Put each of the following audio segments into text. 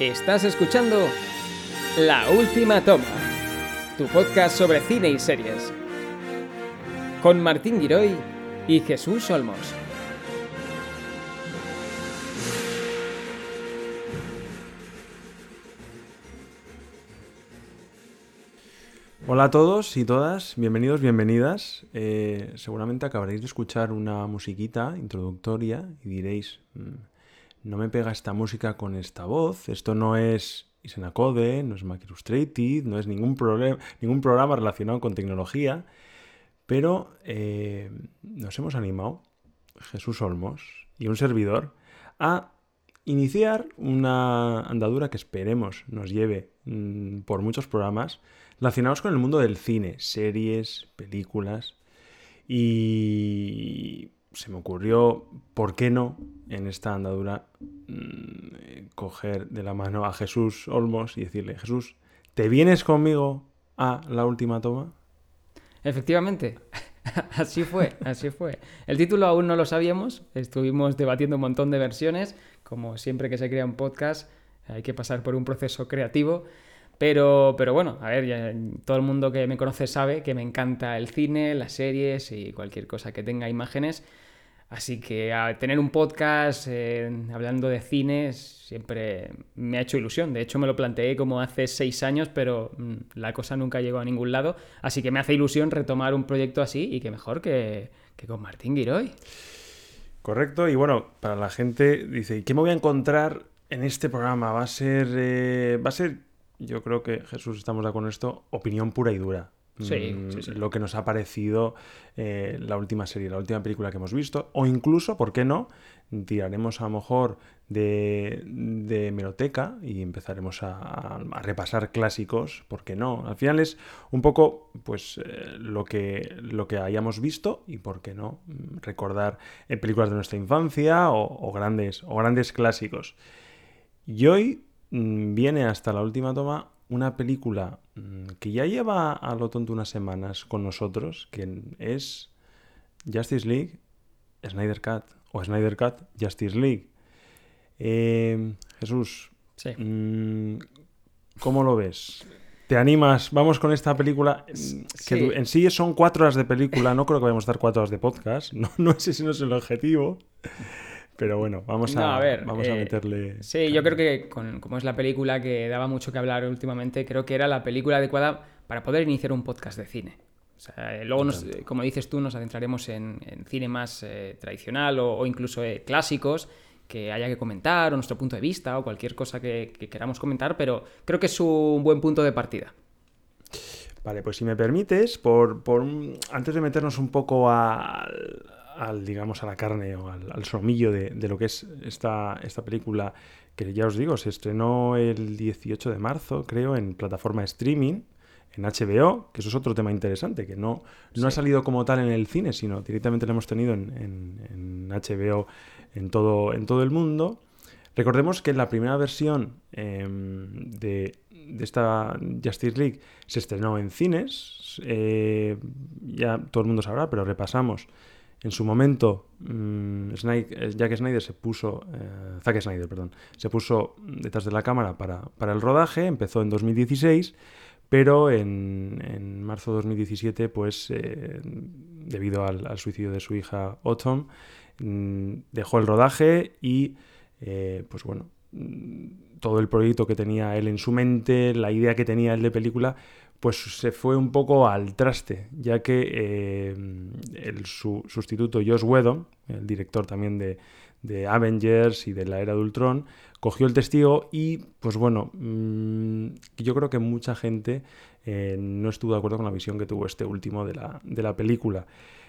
Estás escuchando La Última Toma, tu podcast sobre cine y series, con Martín Giroy y Jesús Olmos. Hola a todos y todas, bienvenidos, bienvenidas. Eh, seguramente acabaréis de escuchar una musiquita introductoria y diréis, "Mm, no me pega esta música con esta voz, esto no es Isenacode, no es Mac Illustrated, no es ningún, ningún programa relacionado con tecnología, pero eh, nos hemos animado, Jesús Olmos y un servidor, a iniciar una andadura que esperemos nos lleve mm, por muchos programas relacionados con el mundo del cine, series, películas. Y se me ocurrió, ¿por qué no, en esta andadura, mm, coger de la mano a Jesús Olmos y decirle, Jesús, ¿te vienes conmigo a la última toma? Efectivamente, así fue, así fue. El título aún no lo sabíamos, estuvimos debatiendo un montón de versiones, como siempre que se crea un podcast hay que pasar por un proceso creativo. Pero, pero bueno, a ver, ya todo el mundo que me conoce sabe que me encanta el cine, las series y cualquier cosa que tenga imágenes. Así que a tener un podcast eh, hablando de cine siempre me ha hecho ilusión. De hecho, me lo planteé como hace seis años, pero mm, la cosa nunca llegó a ningún lado. Así que me hace ilusión retomar un proyecto así y que mejor que, con Martín Giroy. Correcto, y bueno, para la gente dice, ¿y qué me voy a encontrar en este programa? Va a ser, eh, va a ser yo creo que Jesús, estamos de acuerdo en esto, opinión pura y dura. Sí, Mm, sí, sí. Lo que nos ha parecido eh, la última serie, la última película que hemos visto, o incluso, ¿por qué no? Tiraremos a lo mejor de, de hemeroteca y empezaremos a, repasar clásicos, ¿por qué no? Al final es un poco pues eh, lo, que, lo que hayamos visto y, ¿por qué no? Recordar eh, películas de nuestra infancia o, o grandes, o grandes clásicos. Y hoy mm, viene hasta la última toma una película mm, que ya lleva a lo tonto unas semanas con nosotros, que es Justice League Snyder Cut o Snyder Cut Justice League. Eh, Jesús, Sí. mm, ¿cómo lo ves? ¿Te animas? Vamos con esta película. mm, Que Sí. en sí son cuatro horas de película. No creo que vayamos a estar cuatro horas de podcast. No, no sé si no es el objetivo. Pero bueno, vamos a, No, a ver, vamos a eh, meterle. Sí, yo creo que con- como es la película que daba mucho que hablar últimamente, creo que era la película adecuada para poder iniciar un podcast de cine. O sea, eh, luego, nos- como dices tú, nos adentraremos en, en cine más eh, tradicional o, o incluso eh, clásicos que haya que comentar o nuestro punto de vista o cualquier cosa que, que queramos comentar, pero creo que es un buen punto de partida. Vale, pues si me permites, por, por antes de meternos un poco al, al, digamos, a la carne o al, al solomillo de, de lo que es esta, esta película, que ya os digo, se estrenó el 18 de marzo, creo, en plataforma streaming, en HBO, que eso es otro tema interesante, que no, no ha salido como tal en el cine, sino directamente lo hemos tenido en, en- en HBO en todo, en todo el mundo. Recordemos que la primera versión em, de, de esta Justice League se estrenó en cines. eh, ya todo el mundo sabrá, pero repasamos. En su momento, mm, Sny- eh, Jack Snyder se puso, eh, Zack Snyder, perdón, se puso detrás de la cámara para, para el rodaje, empezó en 2016, pero en, en marzo de 2017, pues eh, debido al, suicidio de su hija Autumn, mm, dejó el rodaje y, pues bueno, mm, todo el proyecto que tenía él en su mente, la idea que tenía él de película, pues se fue un poco al traste, ya que eh, el su sustituto Josh Whedon, el director también de, Avengers y de la era de Ultron, cogió el testigo y, pues bueno, mm, yo creo que mucha gente eh, no estuvo de acuerdo con la visión que tuvo este último de la, de la película.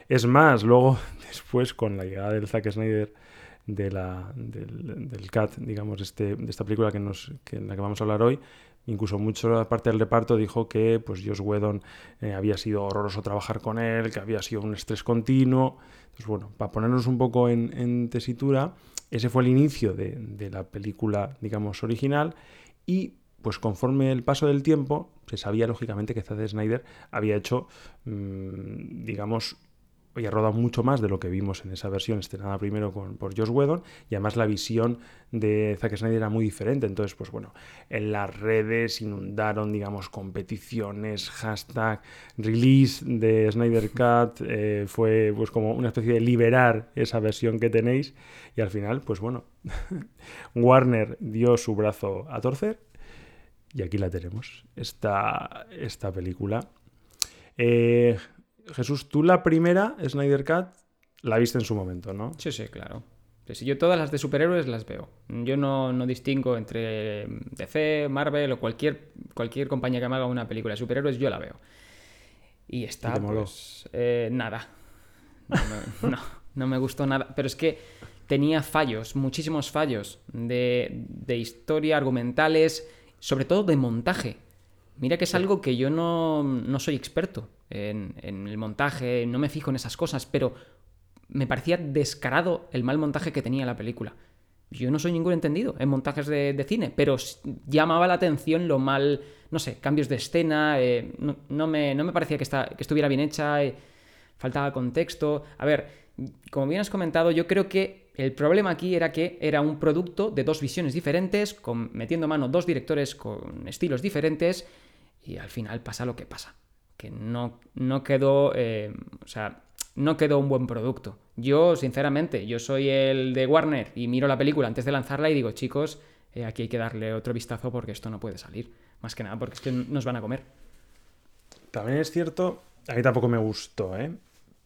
Es más, luego, después, con la llegada del Zack Snyder de la, del, del CAT, digamos, este, de esta película que nos, que, en la que vamos a hablar hoy, incluso mucho parte del reparto dijo que pues Josh Whedon eh, había sido horroroso trabajar con él, que había sido un estrés continuo. Entonces, bueno, para ponernos un poco en, en tesitura, ese fue el inicio de, de la película, digamos, original y pues conforme el paso del tiempo, se sabía lógicamente que Zack Snyder había hecho, mmm, digamos, oye, roda mucho más de lo que vimos en esa versión estrenada primero con, por Josh Whedon y además la visión de Zack Snyder era muy diferente. Entonces, pues bueno, en las redes inundaron, digamos, competiciones, hashtag, release de Snyder Cut, eh, fue pues como una especie de liberar esa versión que tenéis y al final, pues bueno, Warner dio su brazo a torcer y aquí la tenemos, esta, esta película. Eh, Jesús, tú la primera, Snyder Cut, la viste en su momento, ¿no? Sí, sí, claro. Si yo todas las de superhéroes las veo. Yo no, no, distingo entre DC, Marvel o cualquier, cualquier compañía que me haga una película de superhéroes, yo la veo. Y está, pues, eh, nada. No, no, me gustó nada. Pero es que tenía fallos, muchísimos fallos de, de historia, argumentales, sobre todo de montaje. Mira que es algo que yo no, no soy experto en, el montaje, no me fijo en esas cosas, pero me parecía descarado el mal montaje que tenía la película. Yo no soy ningún entendido en montajes de, cine, pero llamaba la atención lo mal, no sé, cambios de escena, eh, no, me, no, me, parecía que, estuviera bien hecha, eh, faltaba contexto. A ver, como bien has comentado, yo creo que el problema aquí era que era un producto de dos visiones diferentes, con, metiendo mano dos directores con estilos diferentes, y al final pasa lo que pasa que no, no quedó, eh, o sea, no quedó un buen producto. Yo, sinceramente, yo soy el de Warner y miro la película antes de lanzarla y digo, chicos, eh, aquí hay que darle otro vistazo porque esto no puede salir. Más que nada, porque es que nos van a comer. También es cierto, a mí tampoco me gustó, ¿eh?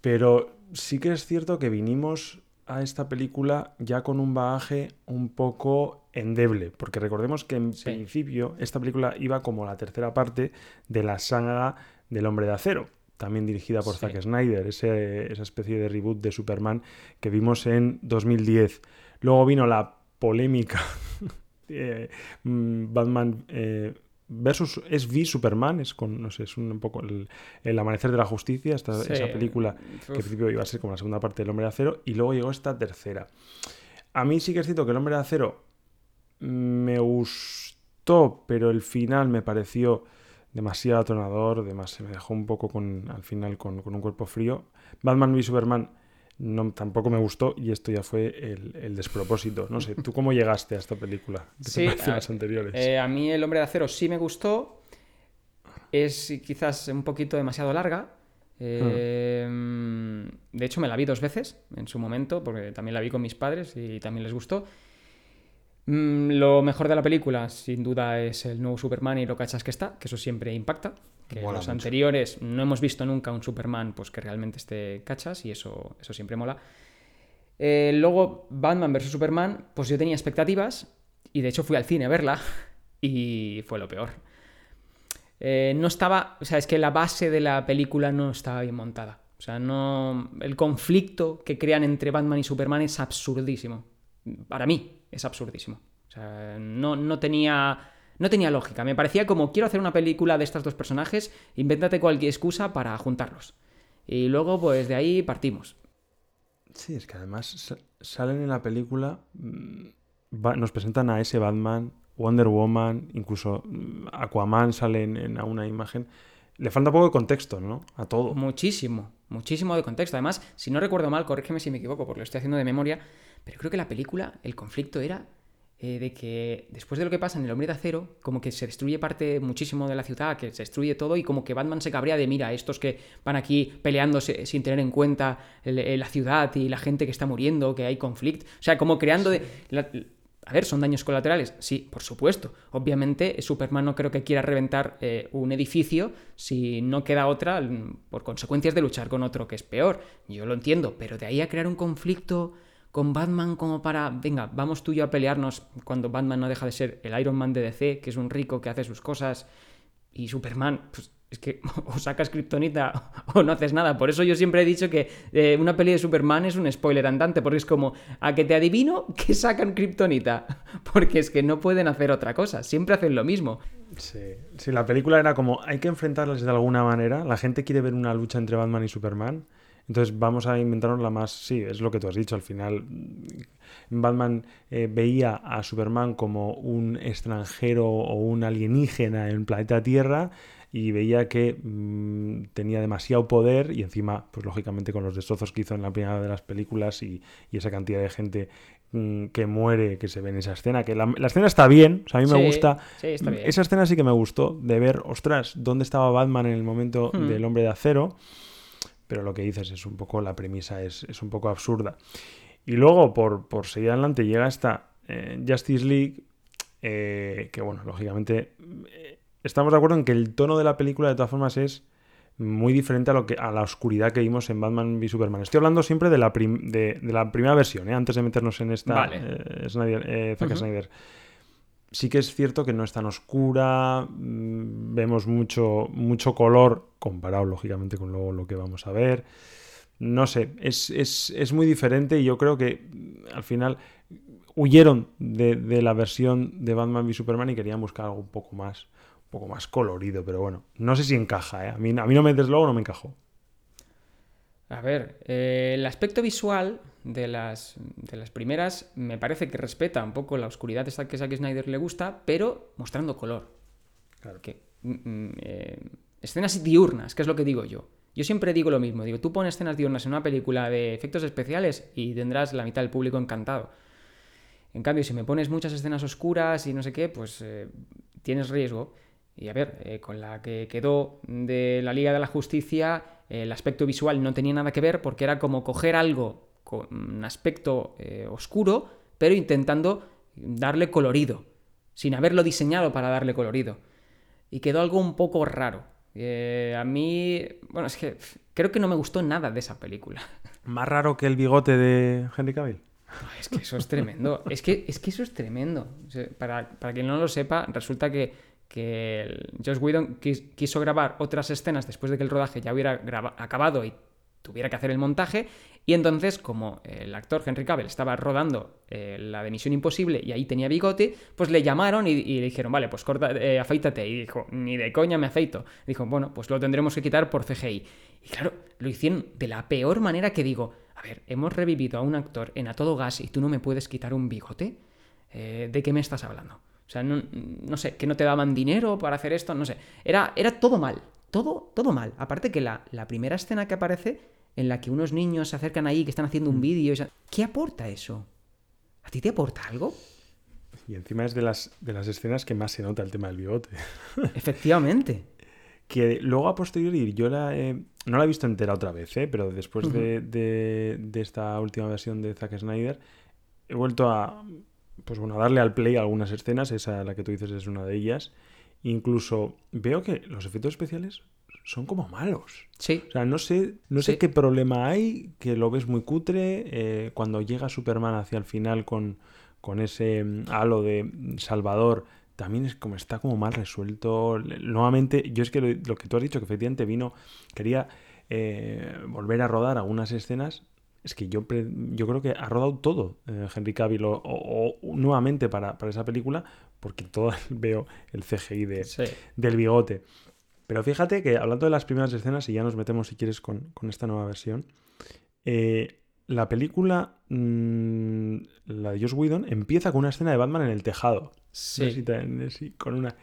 Pero sí que es cierto que vinimos a esta película ya con un bagaje un poco endeble, porque recordemos que en principio esta película iba como la tercera parte de la saga del Hombre de Acero, también dirigida por Zack Snyder, esa especie de reboot de Superman que vimos en 2010. Luego vino la polémica mm, Batman eh, versus es V Superman, es con, no sé, es un, poco el, amanecer de la justicia, esta, esa película que al principio iba a ser como la segunda parte del Hombre de Acero, y luego llegó esta tercera. A mí sí que es cierto que el Hombre de Acero me gustó, pero el final me pareció demasiado atonador, se me dejó un poco con, al final con, un cuerpo frío. Batman v Superman no, tampoco me gustó y esto ya fue el, despropósito. No sé, ¿tú cómo llegaste a esta película? sí, a, anteriores? Eh, a mí El Hombre de Acero sí me gustó. Es quizás un poquito demasiado larga. Eh, de hecho, me la vi dos veces en su momento, porque también la vi con mis padres y también les gustó. Mm, lo mejor de la película, sin duda, es el nuevo Superman y lo cachas que está, que eso siempre impacta. Que los anteriores no hemos visto nunca un Superman pues, que realmente esté cachas y eso, eso siempre mola. Eh, luego, Batman vs. Superman, pues yo tenía expectativas y de hecho fui al cine a verla y fue lo peor. Eh, no estaba, o sea, es que la base de la película no estaba bien montada. O sea, no. El conflicto que crean entre Batman y Superman es absurdísimo. Para mí, es absurdísimo. O sea, no, no tenía... No tenía lógica. Me parecía como quiero hacer una película de estos dos personajes, invéntate cualquier excusa para juntarlos. Y luego, pues de ahí partimos. Sí, es que además salen en la película, mm, nos presentan a ese Batman, Wonder Woman, incluso mm, Aquaman sale en, una imagen. Le falta un poco de contexto, ¿no? A todo. Muchísimo, muchísimo de contexto. Además, si no recuerdo mal, corrígeme si me equivoco, porque lo estoy haciendo de memoria, pero creo que la película, el conflicto era eh, de que después de lo que pasa en El Hombre de Acero, como que se destruye parte muchísimo de la ciudad, que se destruye todo y como que Batman se cabrea de, mira, estos que van aquí peleándose sin tener en cuenta la ciudad y la gente que está muriendo, que hay conflicto. O sea, como creando de... a ver, ¿son daños colaterales? Sí, por supuesto. Obviamente, Superman no creo que quiera reventar eh, un edificio si no queda otra por consecuencias de luchar con otro que es peor. Yo lo entiendo, pero de ahí a crear un conflicto con Batman como para, venga, vamos tú y yo a pelearnos cuando Batman no deja de ser el Iron Man de DC, que es un rico que hace sus cosas, y Superman, pues es que o sacas Kryptonita o no haces nada. Por eso yo siempre he dicho que eh, una peli de Superman es un spoiler andante, porque es como, a que te adivino que sacan Kryptonita, porque es que no pueden hacer otra cosa, siempre hacen lo mismo. Sí, sí, la película era como, hay que enfrentarlas de alguna manera, la gente quiere ver una lucha entre Batman y Superman, Entonces vamos a inventarnos la más, sí, es lo que tú has dicho, al final Batman eh, veía a Superman como un extranjero o un alienígena en el planeta Tierra y veía que mm, tenía demasiado poder y encima, pues lógicamente con los destrozos que hizo en la primera de las películas y, esa cantidad de gente mm, que muere, que se ve en esa escena, que la, escena está bien, o sea, a mí me gusta, esa escena sí que me gustó, de ver, ostras, ¿dónde estaba Batman en el momento hmm. del hombre de acero? Pero lo que dices es un poco, la premisa es, es un poco absurda. Y luego, por, por seguir adelante, llega esta eh, Justice League, eh, que bueno, lógicamente eh, estamos de acuerdo en que el tono de la película de todas formas es muy diferente a, lo que, a la oscuridad que vimos en Batman v Superman. Estoy hablando siempre de la, de, la primera versión, antes de meternos en esta Snyder, Zack Snyder. Sí que es cierto que no es tan oscura, mm, vemos mucho, mucho color comparado lógicamente con luego lo que vamos a ver no sé, es, muy diferente y yo creo que al final huyeron de, la versión de Batman v Superman y querían buscar algo un poco más, un poco más colorido, pero bueno, no sé si encaja, ¿eh? a, mí, a mí no me desde no me encajó. A ver, eh, el aspecto visual de las, de las primeras me parece que respeta un poco la oscuridad que a Zack Snyder le gusta, pero mostrando color. Claro. Que, mm, mm, eh, escenas diurnas, que es lo que digo yo. Yo siempre digo lo mismo, digo, tú pones escenas diurnas en una película de efectos especiales y tendrás la mitad del público encantado. En cambio, si me pones muchas escenas oscuras y no sé qué, pues eh, tienes riesgo. Y a ver, eh, con la que quedó de la Liga de la Justicia, el aspecto visual no tenía nada que ver porque era como coger algo con un aspecto eh, oscuro, pero intentando darle colorido, sin haberlo diseñado para darle colorido. Y quedó algo un poco raro. Eh, a mí, bueno, es que creo que no me gustó nada de esa película. Más raro que el bigote de Henry Cavill. es que eso es tremendo. es, que, es que eso es tremendo. para, para, quien no lo sepa, resulta que, que Josh Whedon quiso grabar otras escenas después de que el rodaje ya hubiera acabado y tuviera que hacer el montaje. Y entonces, como el actor Henry Cavill estaba rodando eh, la de Misión Imposible y ahí tenía bigote, pues le llamaron y, le dijeron, vale, pues corta, eh, afeítate. Y dijo, ni de coña me afeito. Dijo, bueno, pues lo tendremos que quitar por CGI. Y claro, lo hicieron de la peor manera que digo, a ver, hemos revivido a un actor en a todo gas y tú no me puedes quitar un bigote. Eh, ¿De qué me estás hablando? O sea, no, no, sé, que no te daban dinero para hacer esto, no sé. Era, era todo mal, todo, todo mal. Aparte que la, la primera escena que aparece en la que unos niños se acercan ahí, que están haciendo un mm. vídeo. ¿Qué aporta eso? ¿A ti te aporta algo? Y encima es de las, de las escenas que más se nota el tema del bigote. Efectivamente. que luego a posteriori yo la no la he visto entera otra vez, ¿eh? pero después de, de, esta última versión de Zack Snyder he vuelto a, pues bueno, a darle al play a algunas escenas, esa la que tú dices es una de ellas. Incluso veo que los efectos especiales son como malos. Sí. O sea, no sé, no sé qué problema hay, que lo ves muy cutre. Eh, cuando llega Superman hacia el final con, con ese mm, halo de Salvador, también es como está como mal resuelto. Nuevamente, yo es que lo, que tú has dicho, que efectivamente vino, quería eh, volver a rodar algunas escenas. Es que yo, yo creo que ha rodado todo eh, Henry Cavill o, nuevamente para, para, esa película, porque todo veo el CGI de, del bigote. Pero fíjate que hablando de las primeras escenas, y ya nos metemos si quieres con, esta nueva versión, eh, la película, mm, la de Josh Whedon, empieza con una escena de Batman en el tejado. Sí. con una...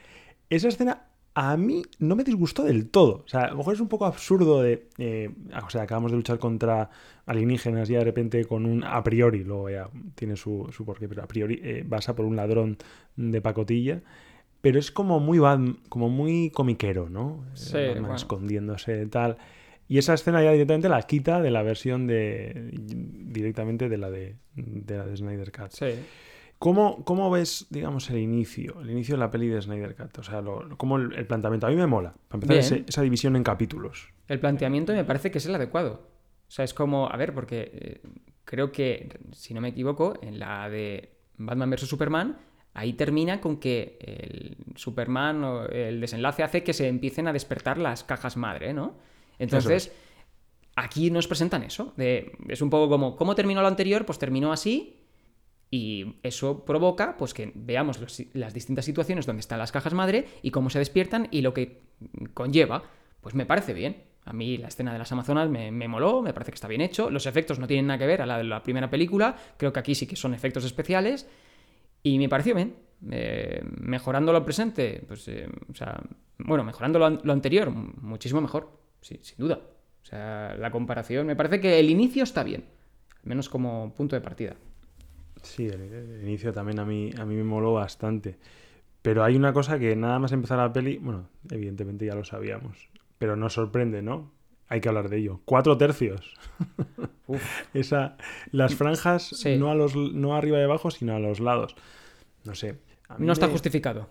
Esa escena a mí no me disgustó del todo. O sea, a lo mejor es un poco absurdo de... Eh, o sea, acabamos de luchar contra alienígenas y de repente con un a priori, luego ya tiene su, su porqué, pero a priori eh, vas a por un ladrón de pacotilla pero es como muy como muy comiquero, ¿no? Sí, escondiéndose tal. Y esa escena ya directamente la quita de la versión de directamente de la de, de la de Snyder Cut. Sí. ¿Cómo, ¿Cómo, ves, digamos, el inicio? El inicio de la peli de Snyder Cut. O sea, como el, planteamiento. A mí me mola. Para empezar, esa división en capítulos. El planteamiento me parece que es el adecuado. O sea, es como. A ver, porque eh, creo que, si no me equivoco, en la de Batman vs Superman Ahí termina con que el Superman o el desenlace hace que se empiecen a despertar las cajas madre, ¿no? Entonces, aquí nos presentan eso. es un poco como, ¿cómo terminó lo anterior? Pues terminó así. Y eso provoca pues, que veamos las distintas situaciones donde están las cajas madre y cómo se despiertan y lo que conlleva. Pues me parece bien. A mí la escena de las Amazonas me, me, moló, me parece que está bien hecho. Los efectos no tienen nada que ver a la de la primera película. Creo que aquí sí que son efectos especiales. Y me pareció bien. Eh, mejorando lo presente, pues, eh, o sea, bueno, mejorando lo, anterior, muchísimo mejor, sí, sin duda. O sea, la comparación, me parece que el inicio está bien, al menos como punto de partida. Sí, el, el inicio también a mí, a mí me moló bastante. Pero hay una cosa que nada más empezar la peli, bueno, evidentemente ya lo sabíamos, pero nos sorprende, ¿no? Hay que hablar de ello. Cuatro tercios. Uf. Esa, las franjas Sí. no, a los, no arriba y abajo, sino a los lados. No sé. No está justificado.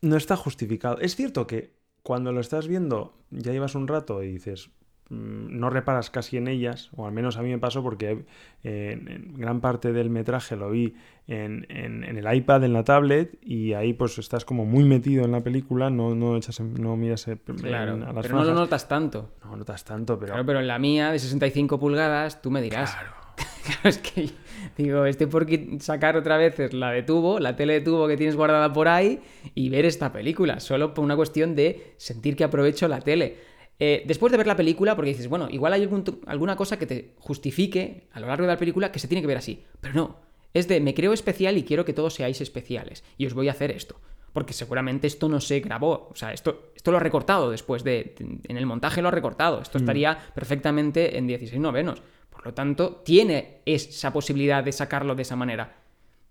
No está justificado. Es cierto que cuando lo estás viendo, ya llevas un rato y dices, no reparas casi en ellas, o al menos a mí me pasó porque eh, en, gran parte del metraje lo vi en, en- en el iPad, en la tablet, y ahí pues estás como muy metido en la película, no, no, echas en- no miras en- Claro, a las pero no lo notas tanto. No notas tanto, pero... Claro, pero en la mía de 65 pulgadas, tú me dirás. Claro. Claro, es que digo, estoy por sacar otra vez la de tubo, la tele de tubo que tienes guardada por ahí y ver esta película, solo por una cuestión de sentir que aprovecho la tele. Eh, después de ver la película, porque dices, bueno, igual hay algún alguna cosa que te justifique a lo largo de la película que se tiene que ver así, pero no, es de me creo especial y quiero que todos seáis especiales y os voy a hacer esto. Porque seguramente esto no se grabó. O sea, esto, esto lo ha recortado después de. En el montaje lo ha recortado. Esto estaría perfectamente en 16 novenos. Por lo tanto, tiene esa posibilidad de sacarlo de esa manera.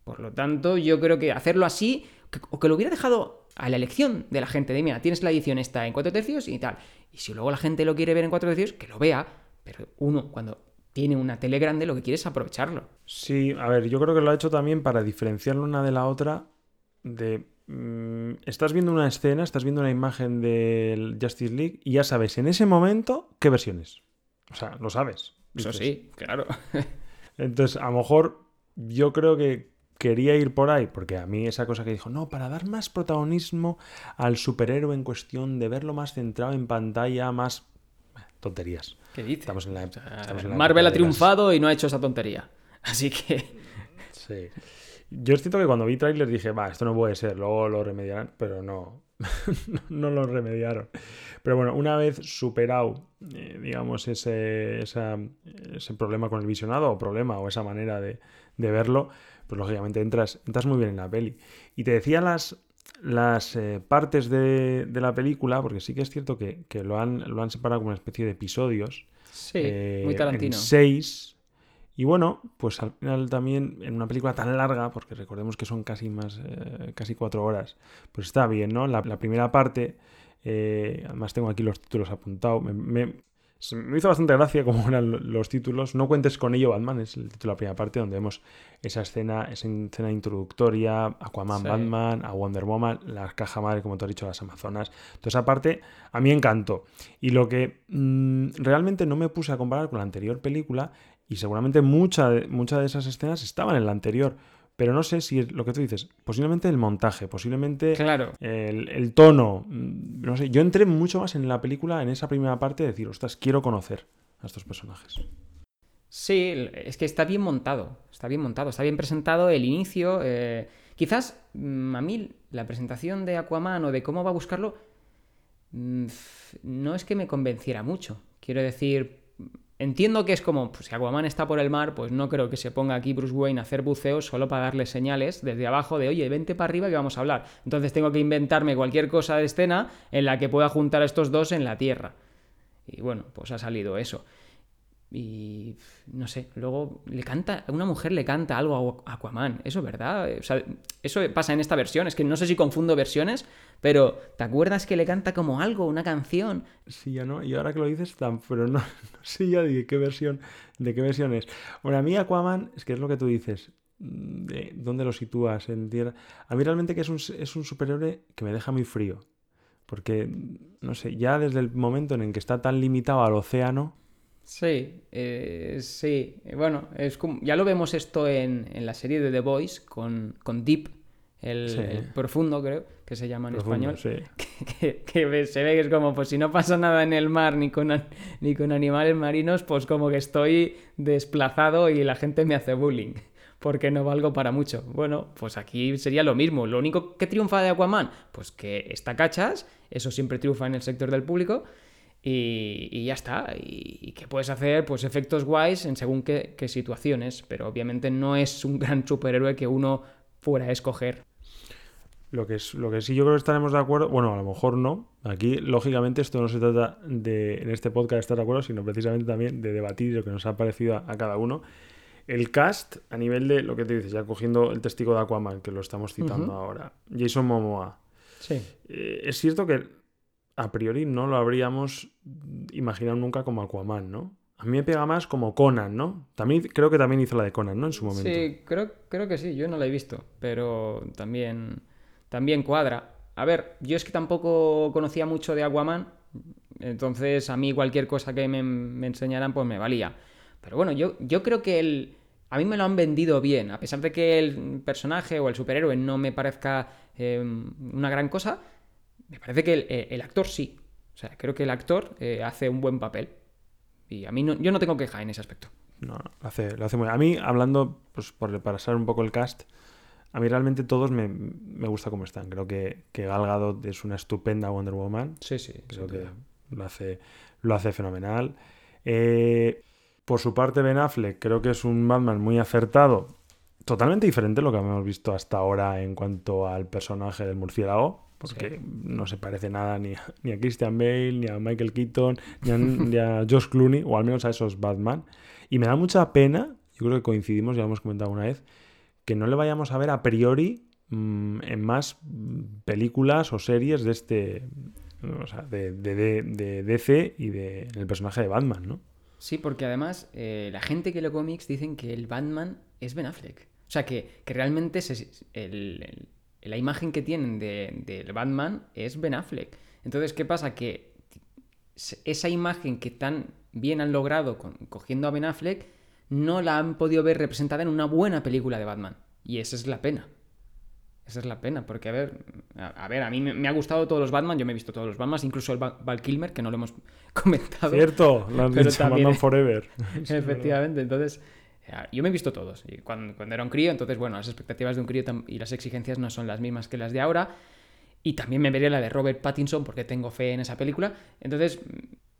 Por lo tanto, yo creo que hacerlo así, que- o que lo hubiera dejado a la elección de la gente, de mira, tienes la edición esta en 4 tercios y tal. Y si luego la gente lo quiere ver en 4 tercios, que lo vea. Pero uno, cuando tiene una tele grande, lo que quiere es aprovecharlo. Sí, a ver, yo creo que lo ha hecho también para diferenciarlo una de la otra. De. mm, estás viendo una escena, estás viendo una imagen del Justice League y ya sabes en ese momento qué version es. O sea, lo sabes. Eso sí, claro. Entonces, a lo mejor yo creo que quería ir por ahí, porque a mí esa cosa que dijo, no, para dar más protagonismo al superhéroe en cuestión, de verlo más centrado en pantalla, más. Tonterías. ¿Qué dices? Estamos en la, estamos en la Marvel ha las- triunfado y no ha hecho esa tontería. Así que. Sí. Yo siento que cuando vi tráiler dije, va, esto no puede ser, luego lo remediarán, pero no, no lo remediaron. Pero bueno, una vez superado, eh, digamos, ese, esa- ese problema con el visionado, o problema, o esa manera de, de verlo, pues lógicamente entras, entras muy bien en la peli. Y te decía las, las eh, partes de, de la película, porque sí que es cierto que, que lo, han, lo han separado como una especie de episodios. Sí, eh, muy En Tarantino. seis. Y bueno, pues al final también en una película tan larga, porque recordemos que son casi más, eh, casi cuatro horas, pues está bien, ¿no? La, la primera parte, eh, además tengo aquí los títulos apuntados, me, me- me hizo bastante gracia como eran lo- los títulos. No cuentes con ello, Batman, es el título de la primera parte, donde vemos esa escena, esa escena introductoria, Aquaman, Sí. Batman, a Wonder Woman, la caja madre, como te has dicho, las Amazonas. Toda esa parte a mí encantó. Y lo que mm, realmente no me puse a comparar con la anterior película, y seguramente mucha muchas de esas escenas estaban en la anterior, pero no sé si es lo que tú dices, posiblemente el montaje, posiblemente Claro. el, el tono, mm, no sé, yo entré mucho más en la película, en esa primera parte, de decir, ostras, quiero conocer a estos personajes. Sí, es que está bien montado. Está bien montado, está bien presentado el inicio. eh, Quizás mm, a mí la presentación de Aquaman o de cómo va a buscarlo mm, no es que me convenciera mucho. Quiero decir, entiendo que es como, pues si Aquaman está por el mar, pues no creo que se ponga aquí Bruce Wayne a hacer buceos solo para darle señales desde abajo de, oye, vente para arriba que vamos a hablar. Entonces tengo que inventarme cualquier cosa de escena en la que pueda juntar a estos dos en la Tierra. Y bueno, pues ha salido eso. Y no sé, luego le canta, una mujer le canta algo a Aquaman, eso es verdad, eso pasa en esta versión, es que no sé si confundo versiones, pero ¿te acuerdas que le canta como algo, una canción? Sí, ya no, y ahora que lo dices, pero no, no sé ya de qué versión, de qué versión es. Bueno, a mí Aquaman, es que es lo que tú dices, mm, de dónde lo sitúas en tierra. A mí realmente que es un, es un superhéroe que me deja muy frío, porque, no sé, ya desde el momento en el que está tan limitado al océano, Sí, eh, sí, Eh, bueno, es como, ya lo vemos esto en, en la serie de The Voice con, con Deep, el, Sí. el profundo creo que se llama en profundo, español. sí. que, que ve- se ve que es como, pues si no pasa nada en el mar ni con, ni con animales marinos, pues como que estoy desplazado y la gente me hace bullying, porque no valgo para mucho. Bueno, pues aquí sería lo mismo. Lo único que triunfa de Aquaman, pues que está cachas, eso siempre triunfa en el sector del público. Y, ya está. Y, que puedes hacer pues efectos guays en según qué, qué, situaciones. Pero obviamente no es un gran superhéroe que uno fuera a escoger. Lo que, es, lo que sí yo creo que estaremos de acuerdo, bueno, a lo mejor no. Aquí, lógicamente, esto no se trata de, en este podcast, estar de acuerdo, sino precisamente también de debatir lo que nos ha parecido a, cada uno. El cast, a nivel de lo que te dices, ya cogiendo el testigo de Aquaman, que lo estamos citando ahora, Jason Momoa. Sí. Eh, es cierto que a priori no lo habríamos imaginado nunca como Aquaman, ¿no? A mí me pega más como Conan, ¿no? También, creo que también hizo la de Conan, ¿no? En su momento. Sí, creo, creo que sí, yo no la he visto, pero también, también cuadra. A ver, yo es que tampoco conocía mucho de Aquaman, entonces a mí cualquier cosa que me, me enseñaran pues me valía. Pero bueno, yo, yo creo que el, a mí me lo han vendido bien, a pesar de que el personaje o el superhéroe no me parezca eh, una gran cosa, me parece que eh, el, actor sí. O sea, creo que el actor eh, hace un buen papel. Y a mí no, yo no tengo queja en ese aspecto. No, lo hace, lo hace muy bien. A mí, hablando, pues por pasar un poco el cast, a mí realmente todos me, me gusta cómo están. Creo que, que Gal Gadot es una estupenda Wonder Woman. Sí, sí. Creo que lo hace, lo hace fenomenal. Eh, por su parte, Ben Affleck creo que es un Batman muy acertado. Totalmente diferente a lo que hemos visto hasta ahora en cuanto al personaje del murciélago porque no se parece nada ni a, ni a, Christian Bale, ni a Michael Keaton, ni a, Josh Clooney, o al menos a esos Batman. Y me da mucha pena, yo creo que coincidimos, ya lo hemos comentado una vez, que no le vayamos a ver a priori mm, en más películas o series de este. O sea, de, de, DC y del personaje de Batman, ¿no? Sí, porque además eh, la gente que lee cómics dicen que el Batman es Ben Affleck. O sea, que, que realmente el, la imagen que tienen del de, Batman es Ben Affleck. Entonces, ¿qué pasa? Que esa imagen que tan bien han logrado cogiendo a Ben Affleck no la han podido ver representada en una buena película de Batman. Y esa es la pena. Esa es la pena, porque a ver, a, ver, a mí me, ha gustado todos los Batman, yo me he visto todos los Batman, incluso el Val Kilmer, que no lo hemos comentado. Cierto, lo han dicho, Batman Forever. Efectivamente, entonces yo me he visto todos, y cuando, era un crío, entonces, bueno, las expectativas de un crío y las exigencias no son las mismas que las de ahora. Y también me vería la de Robert Pattinson porque tengo fe en esa película. Entonces,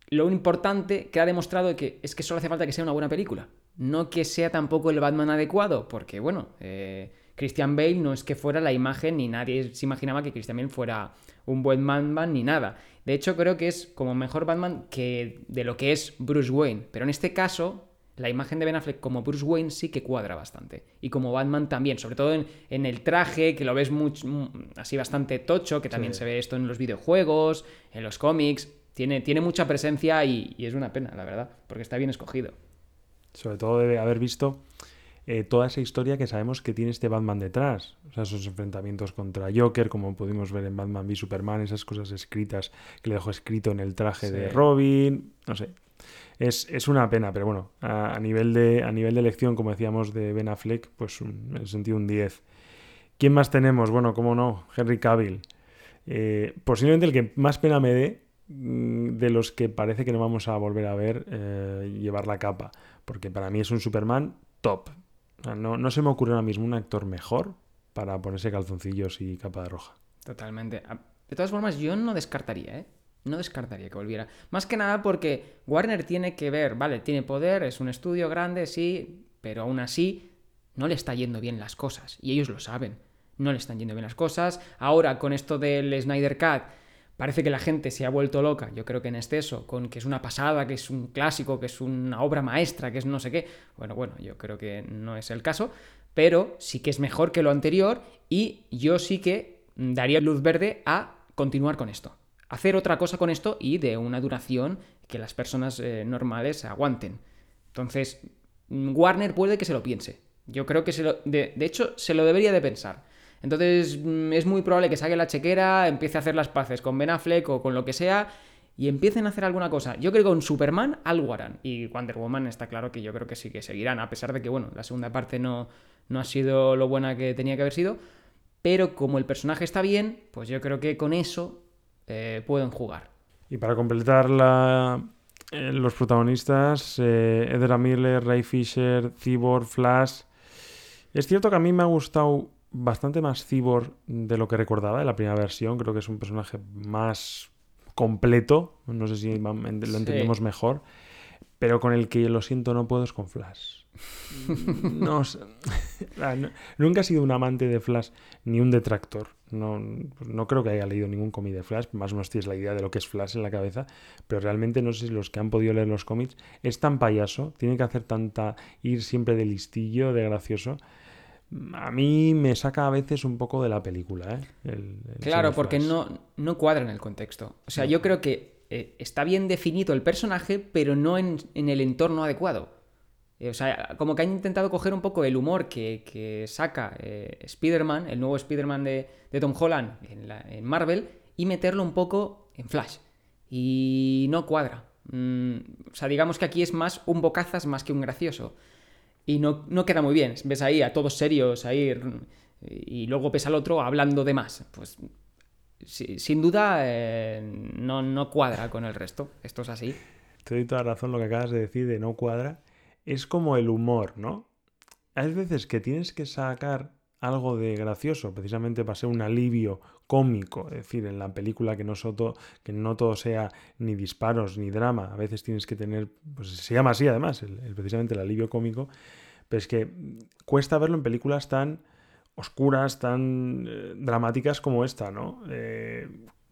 lo importante que ha demostrado que es que solo hace falta que sea una buena película. No que sea tampoco el Batman adecuado, porque, bueno, eh, Christian Bale no es que fuera la imagen, ni nadie se imaginaba que Christian Bale fuera un buen Batman ni nada. De hecho, creo que es como mejor Batman que de lo que es Bruce Wayne. Pero en este caso, la imagen de Ben Affleck como Bruce Wayne sí que cuadra bastante. Y como Batman también, sobre todo en, el traje, que lo ves así bastante tocho, que también se ve esto en los videojuegos, en los cómics. Tiene, tiene mucha presencia y, es una pena, la verdad, porque está bien escogido. Sobre todo debe haber visto eh, toda esa historia que sabemos que tiene este Batman detrás. O sea, esos enfrentamientos contra Joker, como pudimos ver en Batman v Superman, esas cosas escritas que le dejó escrito en el traje de Robin. No sé, es, una pena, pero bueno, a, nivel de, a nivel de elección, como decíamos, de Ben Affleck, pues en el sentido un 10. ¿Quién más tenemos? Bueno, cómo no, Henry Cavill. Eh, posiblemente el que más pena me dé mm, de los que parece que no vamos a volver a ver eh, llevar la capa, porque para mí es un Superman top. no, no se me ocurre ahora mismo un actor mejor para ponerse calzoncillos y capa de roja. Totalmente. De todas formas, yo no descartaría, ¿eh? No descartaría que volviera. Más que nada porque Warner tiene que ver, vale, tiene poder, es un estudio grande, sí, pero aún así no le está yendo bien las cosas. Y ellos lo saben. No le están yendo bien las cosas. Ahora, con esto del Snyder Cut, parece que la gente se ha vuelto loca, yo creo que en exceso, con que es una pasada, que es un clásico, que es una obra maestra, que es no sé qué. Bueno, bueno, yo creo que no es el caso, pero sí que es mejor que lo anterior y yo sí que daría luz verde a continuar con esto hacer otra cosa con esto y de una duración que las personas eh, normales aguanten. Entonces, Warner puede que se lo piense. Yo creo que se lo, de, hecho se lo debería de pensar. Entonces mm, es muy probable que saque la chequera, empiece a hacer las paces con Ben Affleck o con lo que sea y empiecen a hacer alguna cosa. Yo creo que con Superman algo harán. Y Wonder Woman está claro que yo creo que sí que seguirán, a pesar de que, bueno, la segunda parte no, no ha sido lo buena que tenía que haber sido. Pero como el personaje está bien, pues yo creo que con eso eh, pueden jugar. Y para completar la, eh, los protagonistas, eh, Edra Miller, Ray Fisher, Cyborg, Flash. Es cierto que a mí me ha gustado bastante más Cyborg de lo que recordaba de la primera versión. Creo que es un personaje más completo, no sé si lo entendemos mejor, pero con el que lo siento no puedo es con Flash. No, nunca he sido un amante de Flash ni un detractor. No, no creo que haya leído ningún cómic de Flash, más o menos tienes la idea de lo que es Flash en la cabeza, pero realmente no sé si los que han podido leer los cómics es tan payaso, tiene que hacer tanta, ir siempre de listillo, de gracioso. A mí me saca a veces un poco de la película. ¿eh? claro, porque no, no cuadra en el contexto. O sea, yo creo que eh, está bien definido el personaje, pero no en, en el entorno adecuado. Eh, o sea, como que han intentado coger un poco el humor que, saca eh, Spider-Man, el nuevo Spider-Man de, Tom Holland en, Marvel, y meterlo un poco en Flash. Y no cuadra. Mm, o sea, digamos que aquí es más un bocazas más que un gracioso. Y no, no queda muy bien. Ves ahí a todos serios, ahí. Y luego ves al otro hablando de más. Pues sin duda eh, no, no cuadra con el resto. Esto es así. Te doy toda razón lo que acabas de decir de no cuadra es como el humor, ¿no? Hay veces que tienes que sacar algo de gracioso, precisamente para ser un alivio cómico, es decir, en la película que no, que no todo sea ni disparos ni drama, a veces tienes que tener, pues se llama así además, el, precisamente el alivio cómico, pero es que cuesta verlo en películas tan oscuras, tan eh, dramáticas como esta, ¿no? Eh,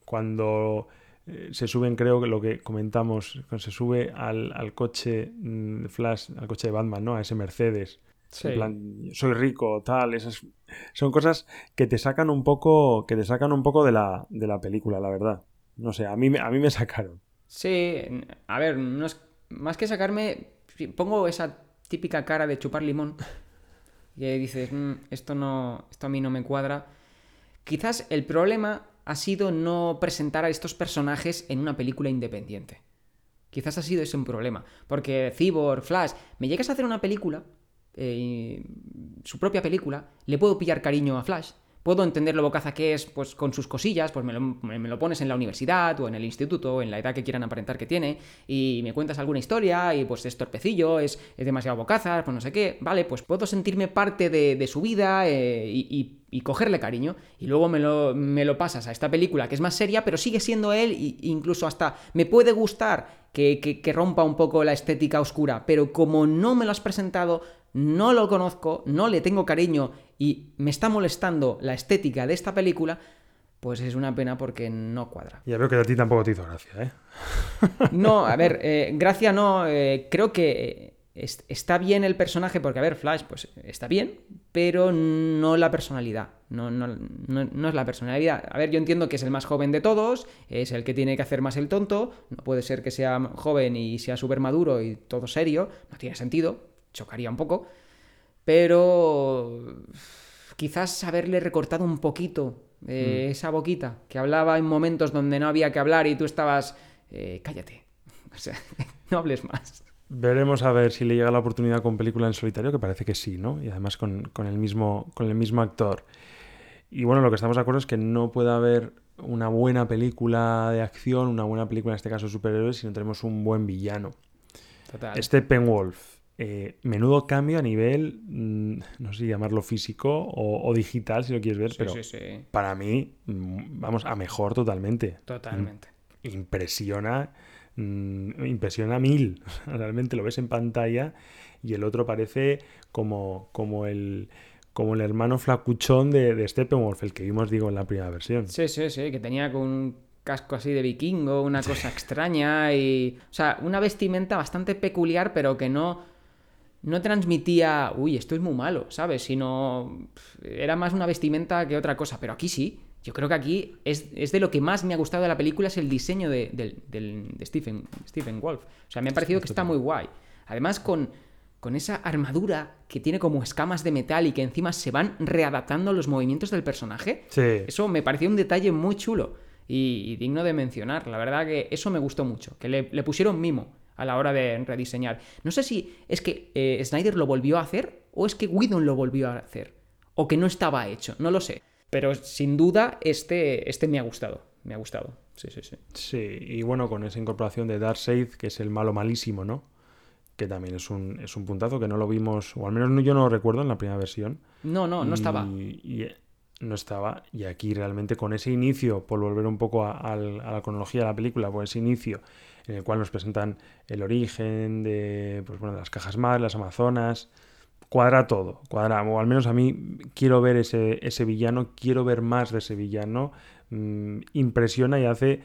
cuando eh, se suben, creo que lo que comentamos, se sube al, coche mm, Flash, al coche de Batman, ¿no? A ese Mercedes. En plan, soy rico, tal, esas son cosas que te sacan un poco, que te sacan un poco de la, de la película, la verdad. No sé, a mí, a mí me sacaron. Sí, a ver, no es, más que sacarme, pongo esa típica cara de chupar limón y dices, mm, esto no, esto a mí no me cuadra. Quizás el problema ha sido no presentar a estos personajes en una película independiente. Quizás ha sido ese un problema. Porque Cyborg, Flash, me llegas a hacer una película, eh, su propia película, le puedo pillar cariño a Flash, puedo entender lo bocaza que es pues, con sus cosillas, pues me lo, pones en la universidad o en el instituto, o en la edad que quieran aparentar que tiene, y me cuentas alguna historia y pues es torpecillo, es, es demasiado bocaza, pues no sé qué, vale, pues puedo sentirme parte de, su vida eh, y, cogerle cariño, y luego me lo, me lo, pasas a esta película que es más seria, pero sigue siendo él, e incluso hasta me puede gustar que, que rompa un poco la estética oscura, pero como no me lo has presentado, no lo conozco, no le tengo cariño y me está molestando la estética de esta película, pues es una pena porque no cuadra. Ya veo que a ti tampoco te hizo gracia, ¿eh? No, a ver, eh, gracia no, eh, creo que está bien el personaje, porque a ver, Flash, pues está bien, pero no la personalidad, no, no, no, es la personalidad. A ver, yo entiendo que es el más joven de todos, es el que tiene que hacer más el tonto, no puede ser que sea joven y sea súper maduro y todo serio, no tiene sentido, chocaría un poco, pero quizás haberle recortado un poquito eh, mm. esa boquita que hablaba en momentos donde no había que hablar y tú estabas, eh, cállate, o sea, no hables más. Veremos a ver si le llega la oportunidad con película en solitario, que parece que sí, ¿no? Y además con, el, mismo, con el mismo actor. Y bueno, lo que estamos de acuerdo es que no puede haber una buena película de acción, una buena película en este caso de superhéroes, si no tenemos un buen villano. Total. Este Penwolf, eh, menudo cambio a nivel, mm, no sé si llamarlo físico o, digital, si lo quieres ver, pero para mí, mm, vamos, a mejor totalmente. Totalmente. Mm, impresiona, impresiona mil. Realmente lo ves en pantalla y el otro parece como, como el como el hermano flacuchón de, de Steppenwolf, el que vimos, digo, en la primera versión. Sí, sí, sí, que tenía con un casco así de vikingo, una cosa extraña y... O sea, una vestimenta bastante peculiar, pero que no no transmitía, uy, esto es muy malo, ¿sabes? Sino era más una vestimenta que otra cosa, pero aquí sí. Yo creo que aquí es, de lo que más me ha gustado de la película, es el diseño de, Stephen, Stephen Wolf. O sea, me ha parecido que está muy guay. Además, con, con esa armadura que tiene como escamas de metal y que encima se van readaptando los movimientos del personaje. Sí. Eso me pareció un detalle muy chulo y, digno de mencionar. La verdad que eso me gustó mucho, que le, le pusieron mimo a la hora de rediseñar. No sé si es que eh, Snyder lo volvió a hacer o es que Whedon lo volvió a hacer. O que no estaba hecho, no lo sé. Pero sin duda este, este me ha gustado. Me ha gustado. Sí, sí, sí. Sí, y bueno, con esa incorporación de Darkseid, que es el malo malísimo, ¿no? Que también es un, es un puntazo que no lo vimos, o al menos yo no lo recuerdo en la primera versión. No, no, no estaba. Y, no estaba. Y aquí realmente con ese inicio, por volver un poco a, a la cronología de la película, por ese inicio en el cual nos presentan el origen de, pues bueno, de las cajas más, las amazonas, cuadra todo, cuadra, o al menos a mí quiero ver ese, ese villano, quiero ver más de ese villano, mm, impresiona y hace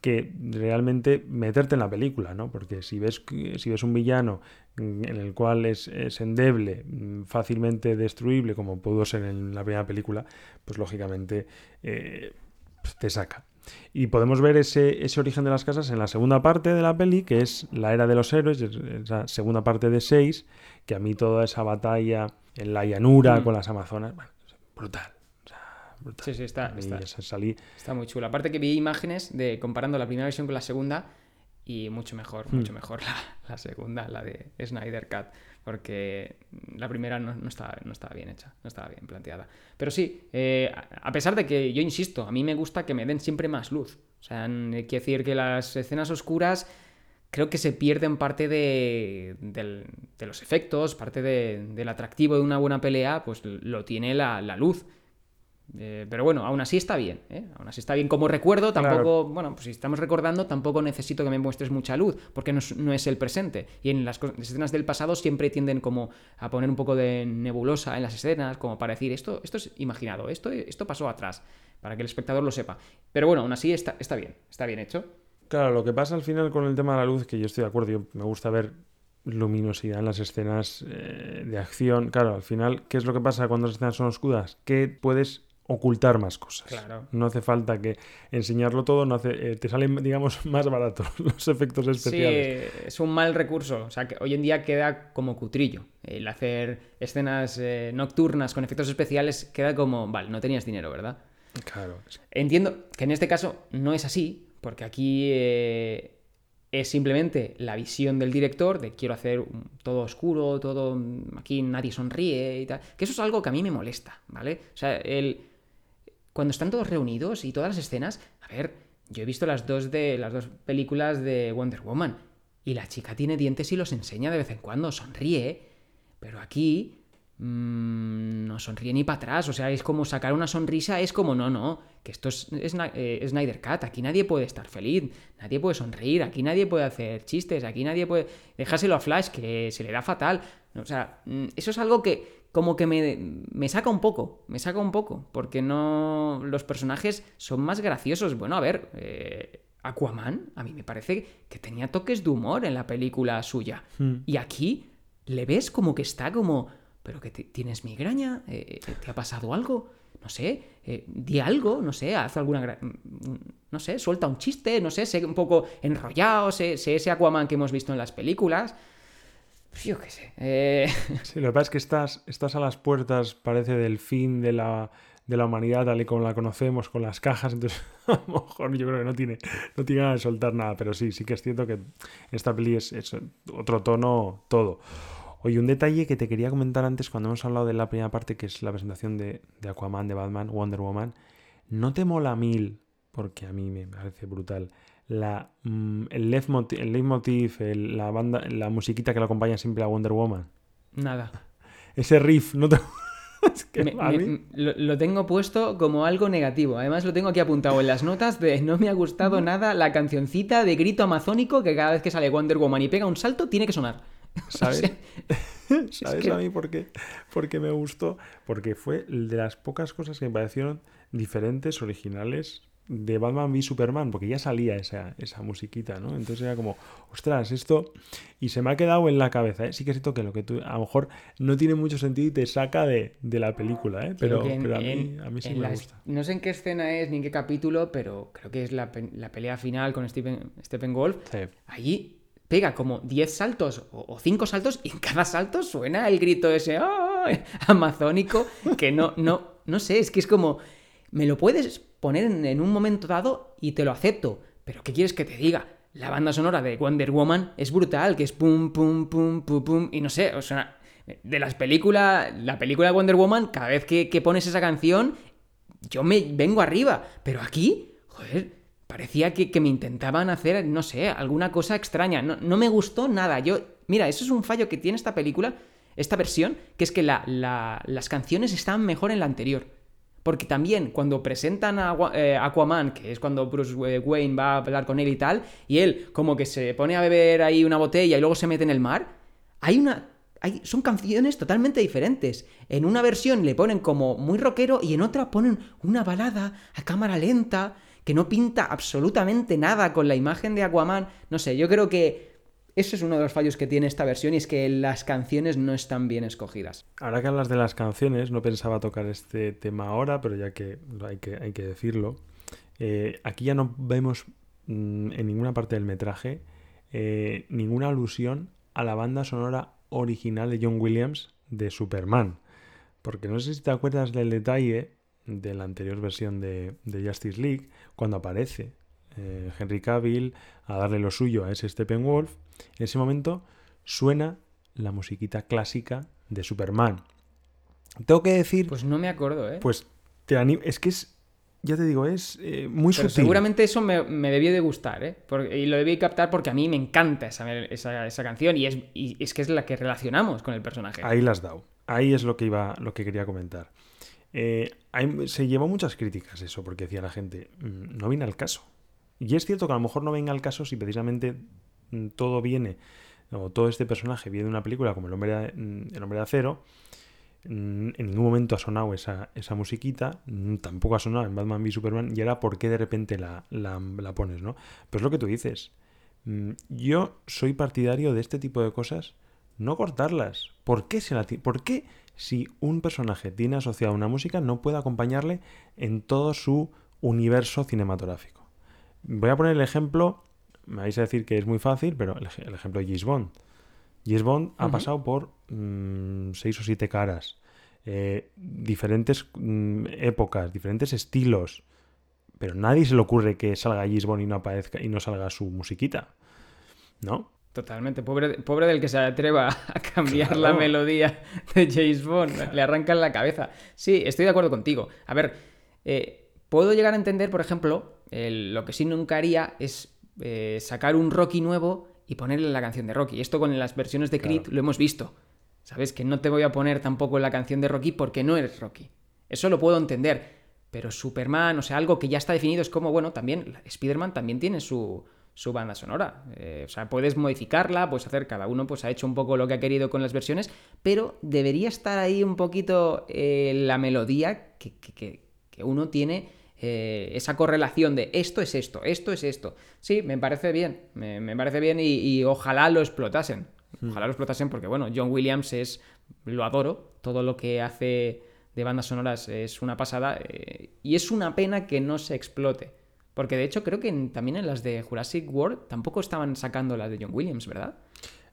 que realmente meterte en la película, ¿no? Porque si ves, si ves un villano en el cual es, endeble, mm, fácilmente destruible, como pudo ser en la primera película, pues lógicamente eh, pues te saca. Y podemos ver ese, ese, origen de las casas en la segunda parte de la peli, que es la era de los héroes, esa segunda parte de 6, que a mí toda esa batalla en la llanura mm. con las amazonas, bueno, brutal. Sí, sí, está, está, salí... está muy chula. Aparte que vi imágenes de comparando la primera versión con la segunda y mucho mejor, mm. mucho mejor la, la, segunda, la de Snyder Cut, porque la primera no, estaba, no estaba bien hecha, no estaba bien planteada. Pero sí, eh, a pesar de que yo insisto, a mí me gusta que me den siempre más luz. O sea, quiere decir que las escenas oscuras creo que se pierden parte de, de los efectos, parte del atractivo de una buena pelea, pues lo tiene la luz. Eh, pero bueno, aún así está bien, ¿eh? Aún así está bien como recuerdo, tampoco, bueno, pues si estamos recordando, tampoco necesito que me muestres mucha luz, porque no es, el presente. Y en las, escenas del pasado siempre tienden como a poner un poco de nebulosa en las escenas, como para decir, esto, esto es imaginado, esto, esto pasó atrás, para que el espectador lo sepa. Pero bueno, aún así está, está bien, está bien hecho. Claro, lo que pasa al final con el tema de la luz, que yo estoy de acuerdo, yo me gusta ver luminosidad en las escenas eh, de acción. Claro, al final, ¿qué es lo que pasa cuando las escenas son oscuras? Que puedes ocultar más cosas. Claro. No hace falta que enseñarlo todo, no hace, eh, te salen, digamos, más baratos los efectos especiales. Sí, es un mal recurso. O sea, que hoy en día queda como cutrillo. El hacer escenas eh, nocturnas con efectos especiales queda como, vale, no tenías dinero, ¿verdad? Claro. Entiendo que en este caso no es así, porque aquí eh, es simplemente la visión del director de quiero hacer todo oscuro, todo aquí nadie sonríe y tal. Que eso es algo que a mí me molesta, ¿vale? O sea, el cuando están todos reunidos y todas las escenas, a ver, yo he visto las dos de las dos películas de Wonder Woman y la chica tiene dientes y los enseña de vez en cuando, sonríe, pero aquí mmm, no sonríe ni para atrás, o sea, es como sacar una sonrisa, es como no, no, que esto es, eh, Snyder Cut, aquí nadie puede estar feliz, nadie puede sonreír, aquí nadie puede hacer chistes, aquí nadie puede dejárselo a Flash que se le da fatal, o sea, mm, eso es algo que como que me, saca un poco, me saca un poco, porque no los personajes son más graciosos. Bueno, a ver, eh, Aquaman a mí me parece que tenía toques de humor en la película suya. Hmm. Y aquí le ves como que está como, pero que tienes migraña, eh, eh, ¿te ha pasado algo? No sé, di algo, no sé, haz alguna... No sé, suelta un chiste, no sé, sé un poco enrollado, sé ese Aquaman que hemos visto en las películas. Pues yo qué sé. Eh... Lo que pasa es que estás, estás a las puertas, parece, del fin de la, de la humanidad tal y como la conocemos, con las cajas, entonces a lo mejor yo creo que no tiene, no tiene ganas de soltar nada, pero sí, sí que es cierto que esta peli es, otro tono todo. Oye, un detalle que te quería comentar antes cuando hemos hablado de la primera parte, que es la presentación de, de Aquaman, de Batman, Wonder Woman, ¿no te mola mil? Porque a mí me parece brutal la, mm, el, leitmotiv, el la banda, la musiquita que lo acompaña siempre a Wonder Woman. Nada. Ese riff, no lo, tengo puesto como algo negativo. Además lo tengo aquí apuntado en las notas de no me ha gustado nada la cancioncita de grito amazónico que cada vez que sale Wonder Woman y pega un salto tiene que sonar. ¿Sabes? ¿Sabes a mí por qué? Porque me gustó. Porque fue de las pocas cosas que me parecieron diferentes, originales, de Batman v Superman, porque ya salía esa, esa musiquita, ¿no? Entonces era como, ostras, esto. Y se me ha quedado en la cabeza, ¿eh? Sí que es cierto que lo que tú, a lo mejor no tiene mucho sentido y te saca de, la película, ¿eh? Pero, a, mí, a, mí, sí me gusta. No sé en qué escena es ni en qué capítulo, pero creo que es la, pelea final con Stephen, Stephen Wolf. Allí pega como 10 saltos o 5 saltos y en cada salto suena el grito ese amazónico que no, no, no sé, es que es como, me lo puedes poner en, un momento dado y te lo acepto. Pero ¿qué quieres que te diga? La banda sonora de Wonder Woman es brutal, que es pum, pum, pum, pum, pum. Y no sé, o sea, de las películas, la película de Wonder Woman, cada vez que, pones esa canción, yo me vengo arriba. Pero aquí, joder, parecía que, me intentaban hacer, no sé, alguna cosa extraña. No, me gustó nada. Yo, mira, eso es un fallo que tiene esta película, esta versión, que es que las canciones estaban mejor en la anterior. Porque también cuando presentan a eh, Aquaman, que es cuando Bruce Wayne va a hablar con él y tal, y él como que se pone a beber ahí una botella y luego se mete en el mar, hay una son canciones totalmente diferentes. En una versión le ponen como muy rockero y en otra ponen una balada a cámara lenta que no pinta absolutamente nada con la imagen de Aquaman. No sé, yo creo que ese es uno de los fallos que tiene esta versión y es que las canciones no están bien escogidas. Ahora que hablas de las canciones, no pensaba tocar este tema ahora, pero ya que hay que, hay que decirlo, eh, aquí ya no vemos mm, en ninguna parte del metraje eh, ninguna alusión a la banda sonora original de John Williams de Superman. Porque no sé si te acuerdas del detalle de la anterior versión de, de Justice League, cuando aparece eh, Henry Cavill a darle lo suyo a ese Steppenwolf, en ese momento suena la musiquita clásica de Superman. Tengo que decir... Pues no me acuerdo, ¿eh? Pues te es que es, ya te digo, es eh, muy Pero Seguramente eso me, debió de gustar, ¿eh? y lo debí captar porque a mí me encanta esa, esa, canción y es, es, que es la que relacionamos con el personaje. Ahí las has dado. Ahí es lo que, iba, lo que quería comentar. Eh, se llevó muchas críticas eso, porque decía la gente, mm, no viene al caso. Y es cierto que a lo mejor no venga al caso si precisamente mm, todo viene, o todo este personaje viene de una película como El Hombre de, mm, el hombre de Acero. En ningún momento ha sonado esa, esa, musiquita, tampoco ha sonado en Batman v Superman, y ahora por qué de repente la, la, pones, ¿no? Pero es lo que tú dices. Yo soy partidario de este tipo de cosas, no cortarlas. ¿Por qué, se la ¿Por qué si un personaje tiene asociado una música no puede acompañarle en todo su universo cinematográfico? Voy a poner el ejemplo, me vais a decir que es muy fácil, pero el, ejemplo de James Bond. James Bond ha pasado por mm, seis o siete caras, eh, diferentes mm, épocas, diferentes estilos, pero nadie se le ocurre que salga James Bond y no aparezca y no salga su musiquita, ¿no? Totalmente, pobre, pobre del que se atreva a cambiar la melodía de James Bond, le arrancan la cabeza. Sí, estoy de acuerdo contigo. A ver, eh, puedo llegar a entender, por ejemplo, lo que sí nunca haría es eh, sacar un Rocky nuevo y ponerle la canción de Rocky. Esto con las versiones de Creed lo hemos visto. ¿Sabes? Que no te voy a poner tampoco la canción de Rocky porque no eres Rocky. Eso lo puedo entender. Pero Superman, o sea, algo que ya está definido es como, bueno, también Spider-Man también tiene su, su banda sonora. Eh, o sea, puedes modificarla, puedes hacer, cada uno pues ha hecho un poco lo que ha querido con las versiones, pero debería estar ahí un poquito eh, la melodía que, que uno tiene eh, esa correlación de esto es esto, esto es esto. Sí, me parece bien, me, parece bien y, ojalá lo explotasen. Hmm. Ojalá lo explotasen porque, bueno, John Williams es, lo adoro, todo lo que hace de bandas sonoras es una pasada eh, y es una pena que no se explote. Porque de hecho creo que también en las de Jurassic World tampoco estaban sacando las de John Williams, ¿verdad?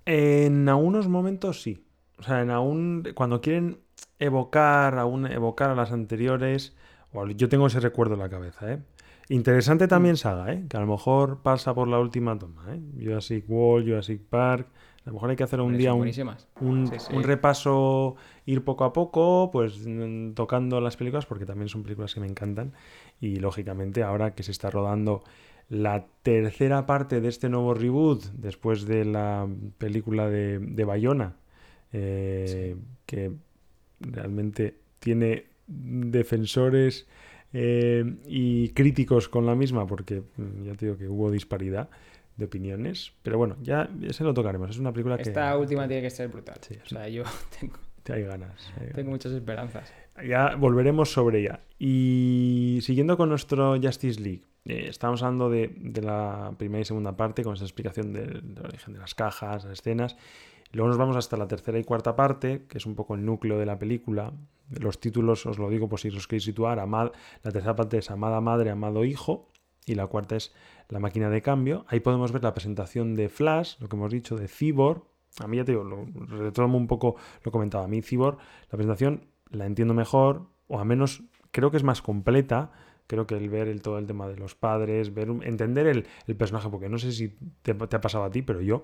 En algunos momentos sí. O sea, en aún cuando quieren evocar, aún evocar a las anteriores, yo tengo ese recuerdo en la cabeza, ¿eh? Interesante también. Saga, ¿eh? Que a lo mejor pasa por la última toma, ¿eh? Jurassic World, Jurassic Park. A lo mejor hay que hacer un día un, un, repaso, ir poco a poco, pues mm, tocando las películas, porque también son películas que me encantan. Y lógicamente, ahora que se está rodando la tercera parte de este nuevo reboot, después de la película de, de Bayona, eh, que realmente tiene defensores eh, y críticos con la misma, porque mm, ya te digo que hubo disparidad de opiniones. Pero bueno, ya se lo tocaremos. Es una película que. Esta última tiene que ser brutal. o sea, yo tengo. Hay ganas. Tengo muchas esperanzas. Ya volveremos sobre ella. Y siguiendo con nuestro Justice League, eh, estamos hablando de, la primera y segunda parte con esa explicación del, del origen de las cajas, las escenas. Luego nos vamos hasta la tercera y cuarta parte, que es un poco el núcleo de la película. Los títulos os lo digo por si os queréis situar. Amad, la tercera parte es Amada Madre, Amado Hijo. Y la cuarta es La Máquina de Cambio. Ahí podemos ver la presentación de Flash, lo que hemos dicho, de Cyborg. A mí ya te digo, lo, retomo un poco lo comentaba. A mí Cyborg, la presentación la entiendo mejor, o al menos creo que es más completa creo que el ver el, todo el tema de los padres, ver entender el, personaje, porque no sé si te, ha pasado a ti, pero yo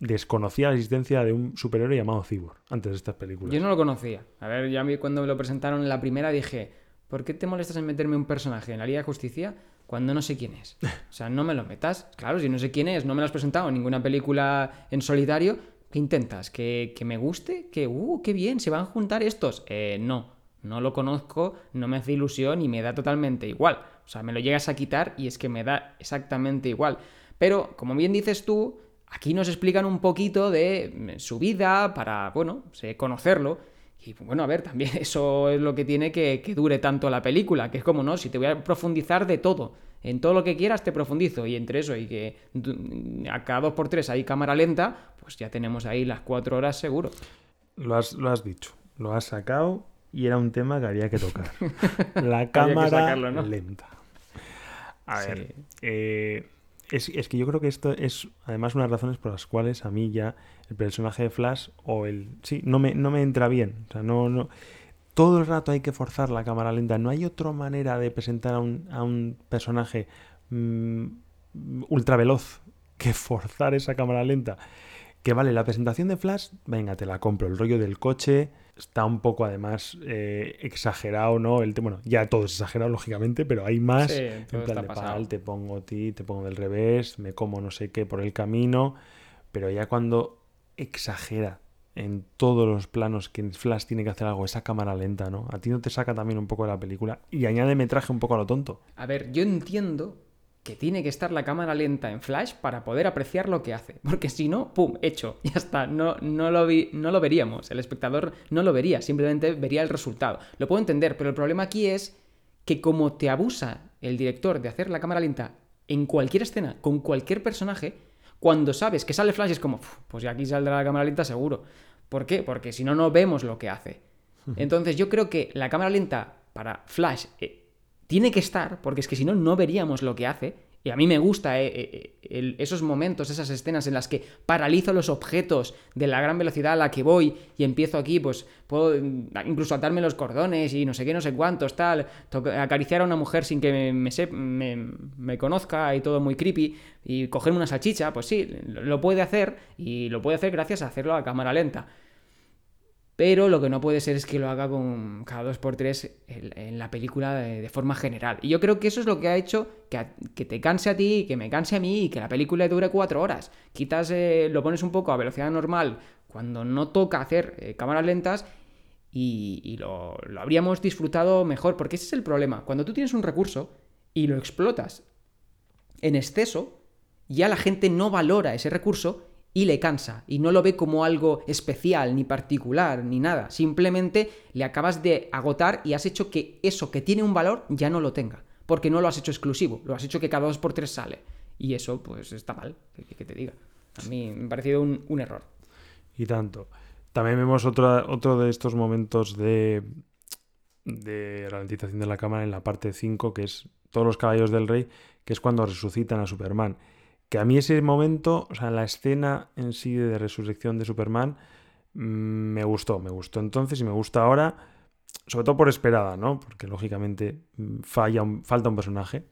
desconocía la existencia de un superhéroe llamado Cyborg antes de estas películas. Yo no lo conocía. A ver, ya a mí cuando me lo presentaron en la primera dije, ¿por qué te molestas en meterme un personaje en la Liga de Justicia cuando no sé quién es? O sea, no me lo metas. Claro, si no sé quién es, no me lo has presentado en ninguna película en solitario, ¿qué intentas? ¿Que, me guste? ¿Que, uh, qué bien, se van a juntar estos? Eh, no. no lo conozco, no me hace ilusión y me da totalmente igual. O sea, me lo llegas a quitar y es que me da exactamente igual. Pero, como bien dices tú, aquí nos explican un poquito de su vida para, bueno, conocerlo. Y bueno, a ver, también eso es lo que tiene que, que dure tanto la película, que es como, ¿no? Si te voy a profundizar de todo, en todo lo que quieras te profundizo, y entre eso y que a cada dos por tres hay cámara lenta, pues ya tenemos ahí las cuatro horas seguro. Lo has, lo has dicho, lo has sacado y era un tema que había que tocar. La cámara lenta. A ver, eh, es, es, que yo creo que esto es además una de las razones por las cuales a mí ya el personaje de Flash o el... Sí, no me, no me entra bien. O sea, no, no... Todo el rato hay que forzar la cámara lenta. No hay otra manera de presentar a un, a un personaje mmm, ultra veloz que forzar esa cámara lenta. Que vale, la presentación de Flash, venga, te la compro. El rollo del coche está un poco además eh, exagerado, ¿no? El bueno, ya todo es exagerado, lógicamente, pero hay más. Sí, en plan de pal, te pongo a ti, te pongo del revés, me como no sé qué por el camino. Pero ya cuando exagera en todos los planos que Flash tiene que hacer algo, esa cámara lenta, ¿no? A ti no te saca también un poco de la película y añade metraje un poco a lo tonto. A ver, yo entiendo que tiene que estar la cámara lenta en flash para poder apreciar lo que hace. Porque si no, ¡pum! Hecho. Ya está. No, no, lo, vi, no lo veríamos. El espectador no lo vería. Simplemente vería el resultado. Lo puedo entender, pero el problema aquí es que como te abusa el director de hacer la cámara lenta en cualquier escena, con cualquier personaje, cuando sabes que sale flash es como, pues ya aquí saldrá la cámara lenta seguro. ¿Por qué? Porque si no, no vemos lo que hace. Entonces yo creo que la cámara lenta para flash... Eh, tiene que estar, porque es que si no, no veríamos lo que hace. Y a mí me gusta eh, eh, el, esos momentos, esas escenas en las que paralizo los objetos de la gran velocidad a la que voy y empiezo aquí, pues puedo incluso atarme los cordones y no sé qué, no sé cuántos, tal, acariciar a una mujer sin que me, me, me, me, conozca y todo muy creepy y cogerme una salchicha, pues sí, lo puede hacer y lo puede hacer gracias a hacerlo a cámara lenta. Pero lo que no puede ser es que lo haga con cada dos por tres en, la película de, forma general. Y yo creo que eso es lo que ha hecho que, te canse a ti, que me canse a mí y que la película dure cuatro horas. Quitas, eh, lo pones un poco a velocidad normal cuando no toca hacer eh, cámaras lentas y, y lo, lo, habríamos disfrutado mejor. Porque ese es el problema. Cuando tú tienes un recurso y lo explotas en exceso, ya la gente no valora ese recurso y le cansa y no lo ve como algo especial, ni particular, ni nada. Simplemente le acabas de agotar y has hecho que eso que tiene un valor ya no lo tenga. Porque no lo has hecho exclusivo, lo has hecho que cada dos por tres sale. Y eso, pues, está mal, que, te diga. A mí me ha parecido un, error. Y tanto. También vemos otro de estos momentos de, de ralentización de la cámara en la parte 5, que es todos los caballos del rey, que es cuando resucitan a Superman que a mí ese momento, o sea, la escena en sí de resurrección de Superman, me gustó, me gustó entonces y me gusta ahora, sobre todo por esperada, ¿no? Porque lógicamente falla un, falta un personaje,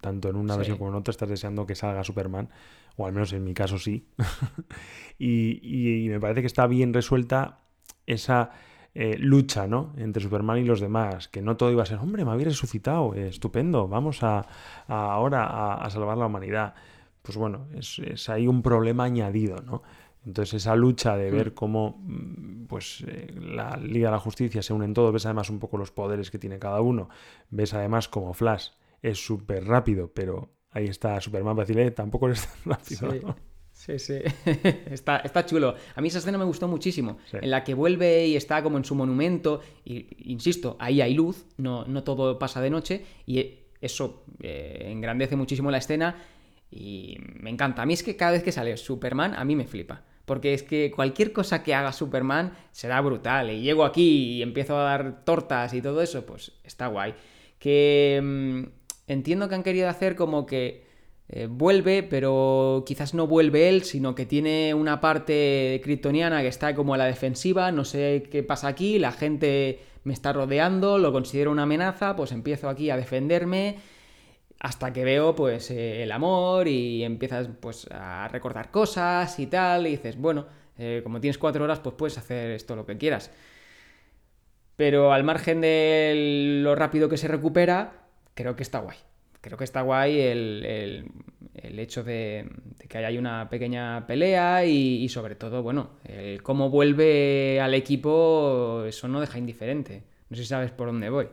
tanto en una sí. versión como en otra estás deseando que salga Superman, o al menos en mi caso sí, y, y, y, me parece que está bien resuelta esa eh, lucha, ¿no? Entre Superman y los demás, que no todo iba a ser, hombre, me había resucitado, eh, estupendo, vamos a, a ahora a, a, salvar la humanidad. Pues bueno, es, es, ahí un problema añadido, ¿no? Entonces esa lucha de ver cómo pues, eh, la Liga de la Justicia se unen todos, ves además un poco los poderes que tiene cada uno, ves además como Flash es súper rápido, pero ahí está Superman para decirle, tampoco eres tan rápido. Sí. ¿no? Sí, sí. está, está chulo. A mí esa escena me gustó muchísimo. Sí. En la que vuelve y está como en su monumento. Y, insisto, ahí hay luz, no, no todo pasa de noche. Y eso eh, engrandece muchísimo la escena. Y me encanta. A mí es que cada vez que sale Superman, a mí me flipa. Porque es que cualquier cosa que haga Superman será brutal. Y llego aquí y empiezo a dar tortas y todo eso, pues está guay. Que mmm, entiendo que han querido hacer como que eh, vuelve, pero quizás no vuelve él, sino que tiene una parte kryptoniana que está como a la defensiva, no sé qué pasa aquí, la gente me está rodeando, lo considero una amenaza, pues empiezo aquí a defenderme hasta que veo pues eh, el amor y empiezas pues a recordar cosas y tal, y dices, bueno, eh, como tienes cuatro horas, pues puedes hacer esto lo que quieras. Pero al margen de lo rápido que se recupera, creo que está guay creo que está guay el, el, el hecho de, de, que haya una pequeña pelea y, y, sobre todo, bueno, el cómo vuelve al equipo, eso no deja indiferente. No sé si sabes por dónde voy.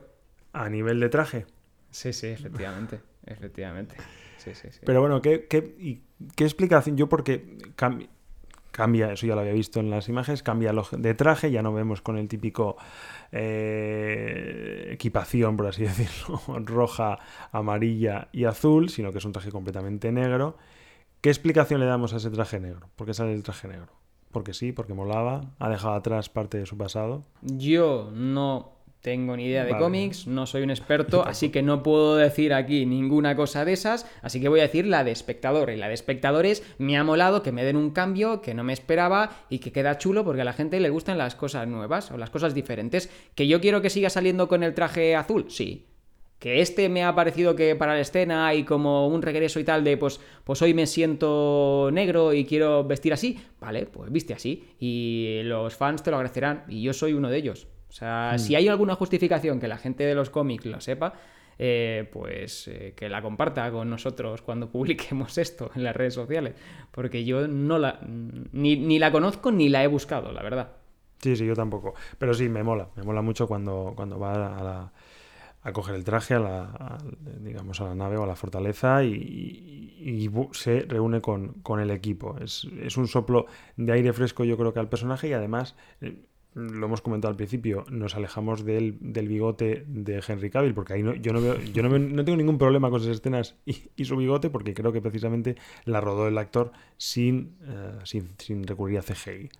A nivel de traje. Sí, sí, efectivamente. efectivamente. Sí, sí, sí. Pero bueno, ¿qué, qué, y qué explicación? Yo porque cambia, eso ya lo había visto en las imágenes, cambia de traje, ya no vemos con el típico eh, equipación, por así decirlo, roja, amarilla y azul, sino que es un traje completamente negro. ¿Qué explicación le damos a ese traje negro? ¿Por qué sale el traje negro? Porque sí, porque molaba, ha dejado atrás parte de su pasado. Yo no tengo ni idea de cómics, no soy un experto, así que no puedo decir aquí ninguna cosa de esas, así que voy a decir la de espectador. Y la de espectadores me ha molado que me den un cambio que no me esperaba y que queda chulo porque a la gente le gustan las cosas nuevas o las cosas diferentes. ¿Que yo quiero que siga saliendo con el traje azul? Sí. Que este me ha parecido que para la escena y como un regreso y tal de pues, pues hoy me siento negro y quiero vestir así, vale, pues viste así. Y los fans te lo agradecerán y yo soy uno de ellos. O sea, hmm. si hay alguna justificación que la gente de los cómics lo sepa, eh, pues eh, que la comparta con nosotros cuando publiquemos esto en las redes sociales. Porque yo no la. Ni, la conozco ni la he buscado, la verdad. Sí, sí, yo tampoco. Pero sí, me mola. Me mola mucho cuando, cuando va a, coger el traje a la, digamos, a la nave o a la fortaleza y, se reúne con, con, el equipo. Es, es, un soplo de aire fresco, yo creo que al personaje y además eh, lo hemos comentado al principio, nos alejamos del, bigote de Henry Cavill, porque ahí no, yo, no, veo, yo no, tengo ningún problema con esas escenas y, su bigote, porque creo que precisamente la rodó el actor sin, eh, sin, recurrir a CGI.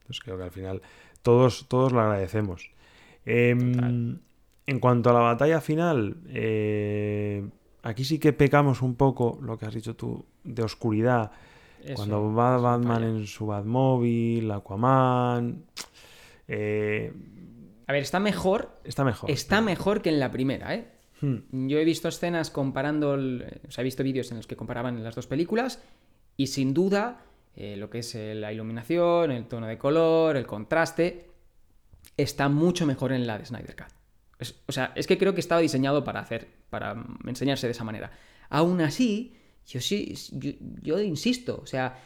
Entonces creo que al final todos, todos lo agradecemos. Em, en cuanto a la batalla final, eh, aquí sí que pecamos un poco, lo que has dicho tú, de oscuridad. Cuando va Batman en su Batmóvil, Aquaman eh, a ver, está mejor. Está mejor. Está mejor que en la primera, ¿eh? Hmm. Yo he visto escenas comparando, o sea, he visto vídeos en los que comparaban las dos películas y sin duda eh, lo que es eh, la iluminación, el tono de color, el contraste, está mucho mejor en la de Snyder Cut. o sea, es que creo que estaba diseñado para hacer, para enseñarse de esa manera. Aún así, yo sí, yo insisto, o sea,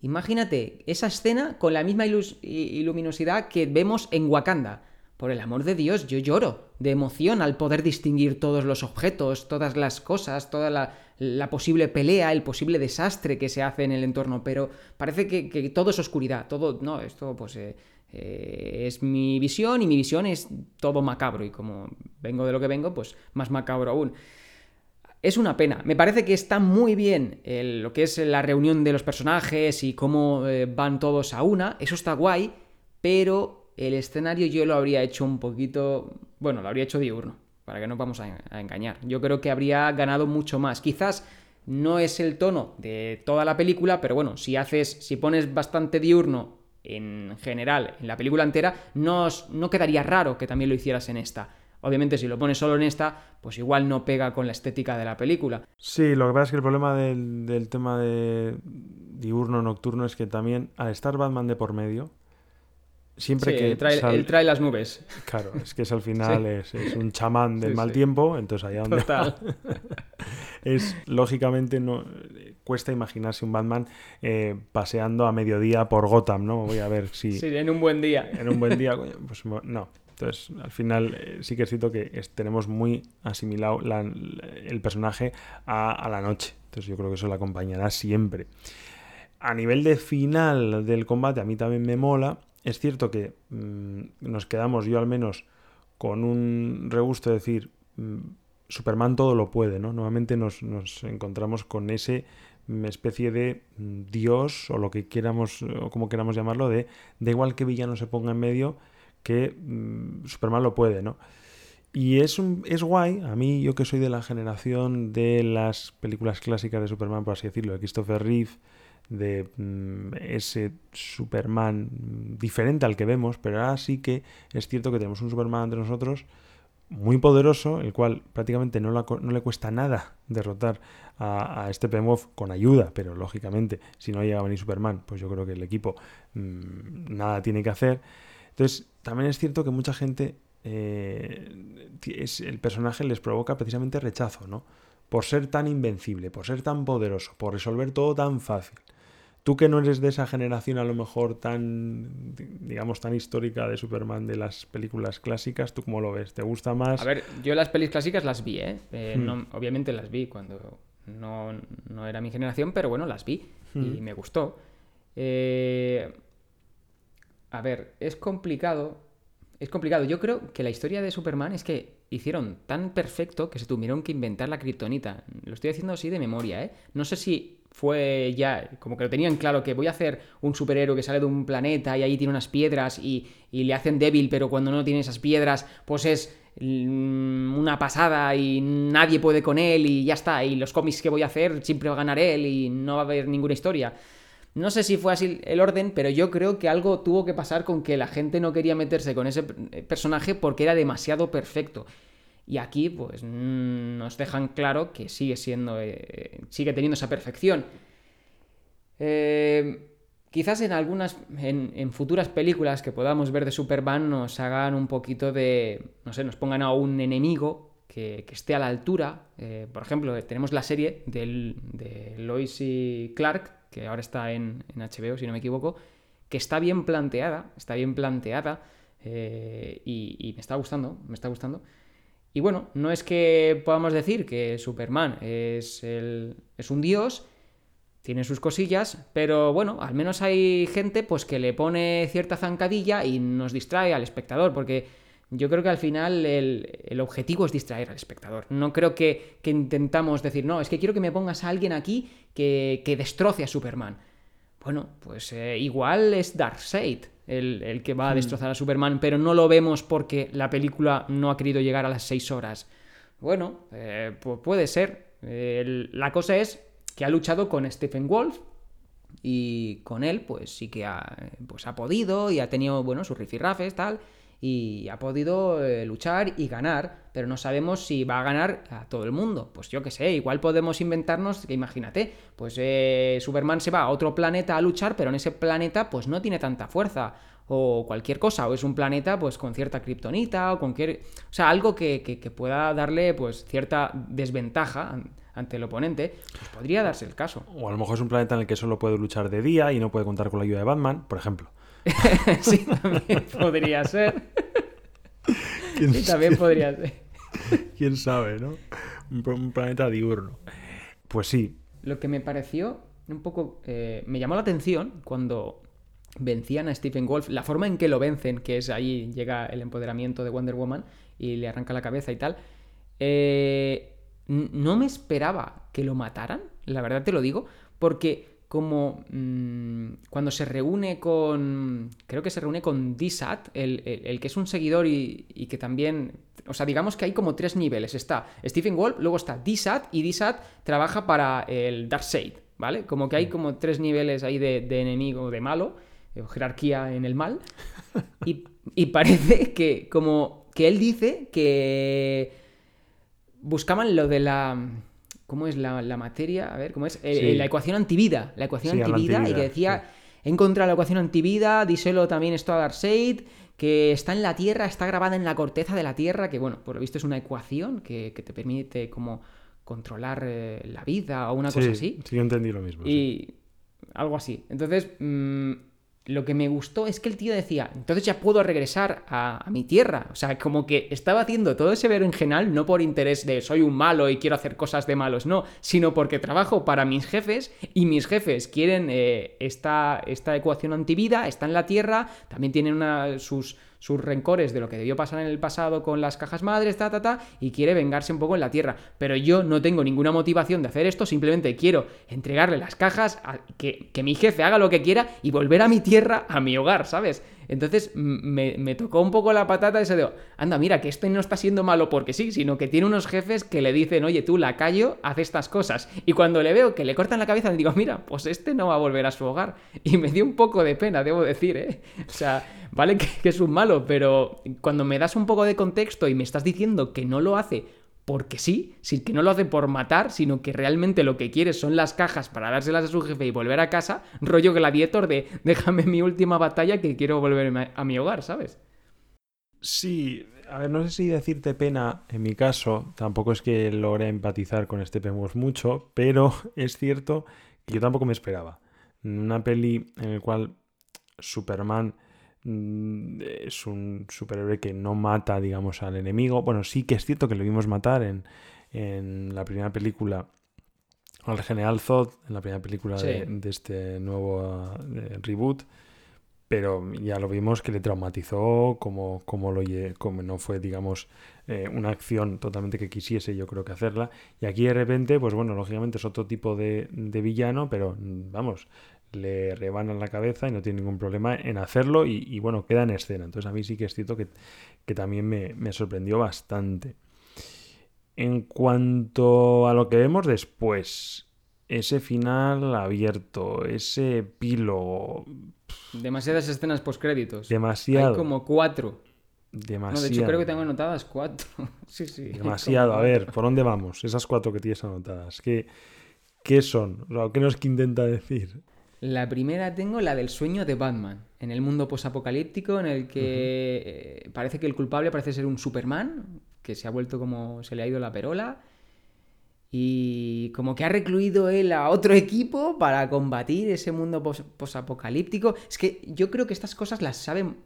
Imagínate esa escena con la misma luminosidad que vemos en Wakanda. Por el amor de Dios, yo lloro de emoción al poder distinguir todos los objetos, todas las cosas, toda la, posible pelea, el posible desastre que se hace en el entorno, pero parece que, todo es oscuridad, todo, no, esto pues eh, eh, es mi visión y mi visión es todo macabro y como vengo de lo que vengo, pues más macabro aún. Es una pena. Me parece que está muy bien lo que es la reunión de los personajes y cómo eh, van todos a una. Eso está guay, pero el escenario yo lo habría hecho un poquito. Bueno, lo habría hecho diurno, para que no vamos a, engañar. Yo creo que habría ganado mucho más. Quizás no es el tono de toda la película, pero bueno, si haces, si pones bastante diurno en general en la película entera, no, no quedaría raro que también lo hicieras en esta. Obviamente, si lo pones solo en esta, pues igual no pega con la estética de la película. Sí, lo que pasa es que el problema del, tema de diurno-nocturno es que también, al estar Batman de por medio, siempre que. Él trae, trae, las nubes. Claro, es que es al final es, un chamán del mal tiempo, entonces allá donde. Total. es lógicamente no cuesta imaginarse un Batman eh, paseando a mediodía por Gotham, ¿no? Voy a ver si. Sí, en un buen día. En un buen día, pues no. Entonces, al final eh, sí que es cierto que tenemos muy asimilado el personaje a, la noche. Entonces yo creo que eso le acompañará siempre. A nivel de final del combate, a mí también me mola. Es cierto que mm, nos quedamos, yo al menos, con un regusto de decir, mm, Superman todo lo puede, ¿no? Nuevamente nos, nos encontramos con ese mm, especie de dios o lo que queramos o como queramos llamarlo de da igual que villano se ponga en medio que mm, Superman lo puede, ¿no? Y es, un, es guay, a mí, yo que soy de la generación de las películas clásicas de Superman, por así decirlo, de Christopher Reeve, de mm, ese Superman diferente al que vemos, pero ahora sí que es cierto que tenemos un Superman entre nosotros muy poderoso, el cual prácticamente no, no le cuesta nada derrotar a, este Steppenwolf con ayuda, pero lógicamente si no llega a venir Superman, pues yo creo que el equipo mm, nada tiene que hacer. Entonces, también es cierto que mucha gente, eh, el personaje les provoca precisamente rechazo, ¿no? Por ser tan invencible, por ser tan poderoso, por resolver todo tan fácil. Tú que no eres de esa generación a lo mejor tan, digamos, tan histórica de Superman de las películas clásicas, ¿tú cómo lo ves? ¿Te gusta más? A ver, yo las pelis clásicas las vi, ¿eh? eh Hmm. no- obviamente las vi cuando no, no era mi generación, pero bueno, las vi y Hmm. me gustó. Eh, a ver, es complicado. Es complicado. Yo creo que la historia de Superman es que hicieron tan perfecto que se tuvieron que inventar la kriptonita. Lo estoy haciendo así de memoria, ¿eh? No sé si fue ya, como que lo tenían claro, que voy a hacer un superhéroe que sale de un planeta y ahí tiene unas piedras y, y le hacen débil, pero cuando no tiene esas piedras, pues es mm, una pasada y nadie puede con él y ya está. Y los cómics que voy a hacer siempre va a ganar él y no va a haber ninguna historia. No sé si fue así el orden, pero yo creo que algo tuvo que pasar con que la gente no quería meterse con ese personaje porque era demasiado perfecto. Y aquí, pues, mm, nos dejan claro que sigue siendo. eh, sigue teniendo esa perfección. Eh, quizás en algunas. En, futuras películas que podamos ver de Superman nos hagan un poquito de. No sé, nos pongan a un enemigo que, esté a la altura. Eh, por ejemplo, tenemos la serie de Lois y Clark, que ahora está en, HBO, si no me equivoco, que está bien planteada. Está bien planteada. eh, y, y me está gustando. Me está gustando. Y bueno, no es que podamos decir que Superman es, el- es un dios, tiene sus cosillas, pero bueno, al menos hay gente pues que le pone cierta zancadilla y nos distrae al espectador, porque yo creo que al final el, el objetivo es distraer al espectador. No creo que, que intentamos decir, no, es que quiero que me pongas a alguien aquí que, que destroce a Superman. Bueno, pues eh, igual es Darkseid el, el que va a destrozar a Superman, pero no lo vemos porque la película no ha querido llegar a las 6 horas. Bueno, eh, pu- puede ser. Eh, la cosa es que ha luchado con Stephen Wolf y con él pues sí que ha, pues, ha podido y ha tenido, bueno, sus rifirrafes, tal, y ha podido eh, luchar y ganar, pero no sabemos si va a ganar a todo el mundo. Pues yo qué sé, igual podemos inventarnos, que imagínate, pues eh, Superman se va a otro planeta a luchar, pero en ese planeta pues no tiene tanta fuerza, o cualquier cosa, o es un planeta pues con cierta kriptonita, o cualquier... O sea, algo que, que- que pueda darle pues cierta desventaja ante el oponente, pues podría darse el caso. O a lo mejor es un planeta en el que solo puede luchar de día y no puede contar con la ayuda de Batman, por ejemplo. sí, también podría ser. ¿Quién, Sí, también podría ser. quién sabe, no? Un, pl- un planeta diurno. Pues sí, Lo que me pareció un poco. eh, me llamó la atención cuando vencían a Stephen Wolf, la forma en que lo vencen, que es ahí llega el empoderamiento de Wonder Woman y le arranca la cabeza y tal. eh, no me esperaba que lo mataran, la verdad te lo digo, porque como mm, cuando se reúne con. Creo que se reúne con D-Sat, el, el- el que es un seguidor y, y que también. O sea, digamos que hay como tres niveles. Está Stephen Wolf, luego está D-Sat y D-Sat trabaja para el Darkseid, ¿vale? Como que hay como tres niveles ahí de, de enemigo, de malo, eh, jerarquía en el mal. Y, y parece que como que él dice que buscaban lo de la... ¿Cómo es la, la materia? A ver, ¿cómo es? Eh, Sí. eh, la ecuación antivida. La ecuación Sí, antivida, y que decía, he encontrado la ecuación antivida, díselo también esto a Darkseid, que está en la Tierra, está grabada en la corteza de la Tierra, que bueno, por lo visto es una ecuación que, que te permite como controlar eh, la vida o una sí, cosa así. sí, yo entendí lo mismo. sí. Y algo así. Entonces, mm, lo que me gustó es que el tío decía, entonces ya puedo regresar a, mi tierra. O sea, como que estaba haciendo todo ese berenjenal no por interés de soy un malo y quiero hacer cosas de malos, no, sino porque trabajo para mis jefes y mis jefes quieren eh, esta, esta ecuación antivida, está en la tierra, también tienen una, sus sus rencores de lo que debió pasar en el pasado con las cajas madres, ta, ta, ta, y quiere vengarse un poco en la Tierra. Pero yo no tengo ninguna motivación de hacer esto, simplemente quiero entregarle las cajas, que, que mi jefe haga lo que quiera y volver a mi tierra, a mi hogar, ¿sabes? Entonces me, tocó un poco la patata ese de, anda, mira, que este no está siendo malo porque sí, sino que tiene unos jefes que le dicen, oye, tú, lacayo, haz estas cosas. Y cuando le veo que le cortan la cabeza, le digo, mira, pues este no va a volver a su hogar. Y me dio un poco de pena, debo decir, ¿eh? O sea, vale que es un malo, pero cuando me das un poco de contexto y me estás diciendo que no lo hace porque sí, sin que no lo hace por matar, sino que realmente lo que quiere son las cajas para dárselas a su jefe y volver a casa, rollo gladiator de déjame mi última batalla que quiero volverme a mi hogar, ¿sabes? Sí, a ver, no sé si decirte pena, en mi caso, tampoco es que logre empatizar con Steppenwolf mucho, pero es cierto que yo tampoco me esperaba. una peli en la cual Superman es un superhéroe que no mata, digamos, al enemigo. Bueno, sí que es cierto que lo vimos matar en, en la primera película al general Zod, en la primera película de, este nuevo eh, reboot pero ya lo vimos que le traumatizó como, como, lo, como no fue, digamos, eh, una acción totalmente que quisiese yo creo que hacerla. Y aquí de repente, pues bueno, lógicamente es otro tipo de, villano, pero vamos, le rebanan la cabeza y no tiene ningún problema en hacerlo y, bueno, queda en escena. Entonces a mí sí que es cierto que, también me, me sorprendió bastante. En cuanto a lo que vemos después, ese final abierto, ese epílogo. Demasiadas escenas postcréditos. Demasiado. Hay como cuatro. Demasiado. No, de hecho creo que tengo anotadas cuatro. sí, sí. Demasiado. A ver, ¿por dónde vamos? Esas cuatro que tienes anotadas. ¿Qué, qué son? ¿Qué nos que intenta decir? La primera tengo la del sueño de Batman, en el mundo posapocalíptico en el que eh, parece que el culpable parece ser un Superman, que se ha vuelto como se le ha ido la perola y como que ha recluido él a otro equipo para combatir ese mundo posapocalíptico. Es que yo creo que estas cosas las saben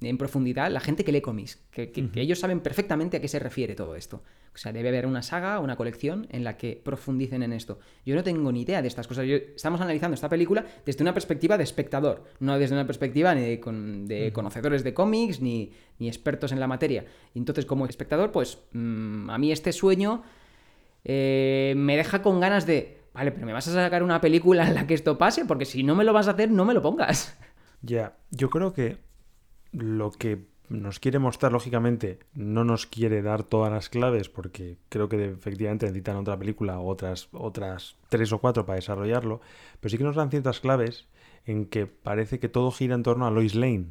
en profundidad la gente que lee cómics, que, ellos saben perfectamente a qué se refiere todo esto. O sea, debe haber una saga, una colección en la que profundicen en esto. Yo no tengo ni idea de estas cosas. estamos analizando esta película desde una perspectiva de espectador, no desde una perspectiva de, conocedores de cómics ni, expertos en la materia. Y entonces, como espectador, pues mm, a mí este sueño eh, me deja con ganas de, vale, pero me vas a sacar una película en la que esto pase, porque si no me lo vas a hacer, no me lo pongas. Ya, yo creo que lo que nos quiere mostrar, lógicamente, no nos quiere dar todas las claves, porque creo que efectivamente necesitan otra película o otras, otras tres o cuatro para desarrollarlo, pero sí que nos dan ciertas claves en que parece que todo gira en torno a Lois Lane.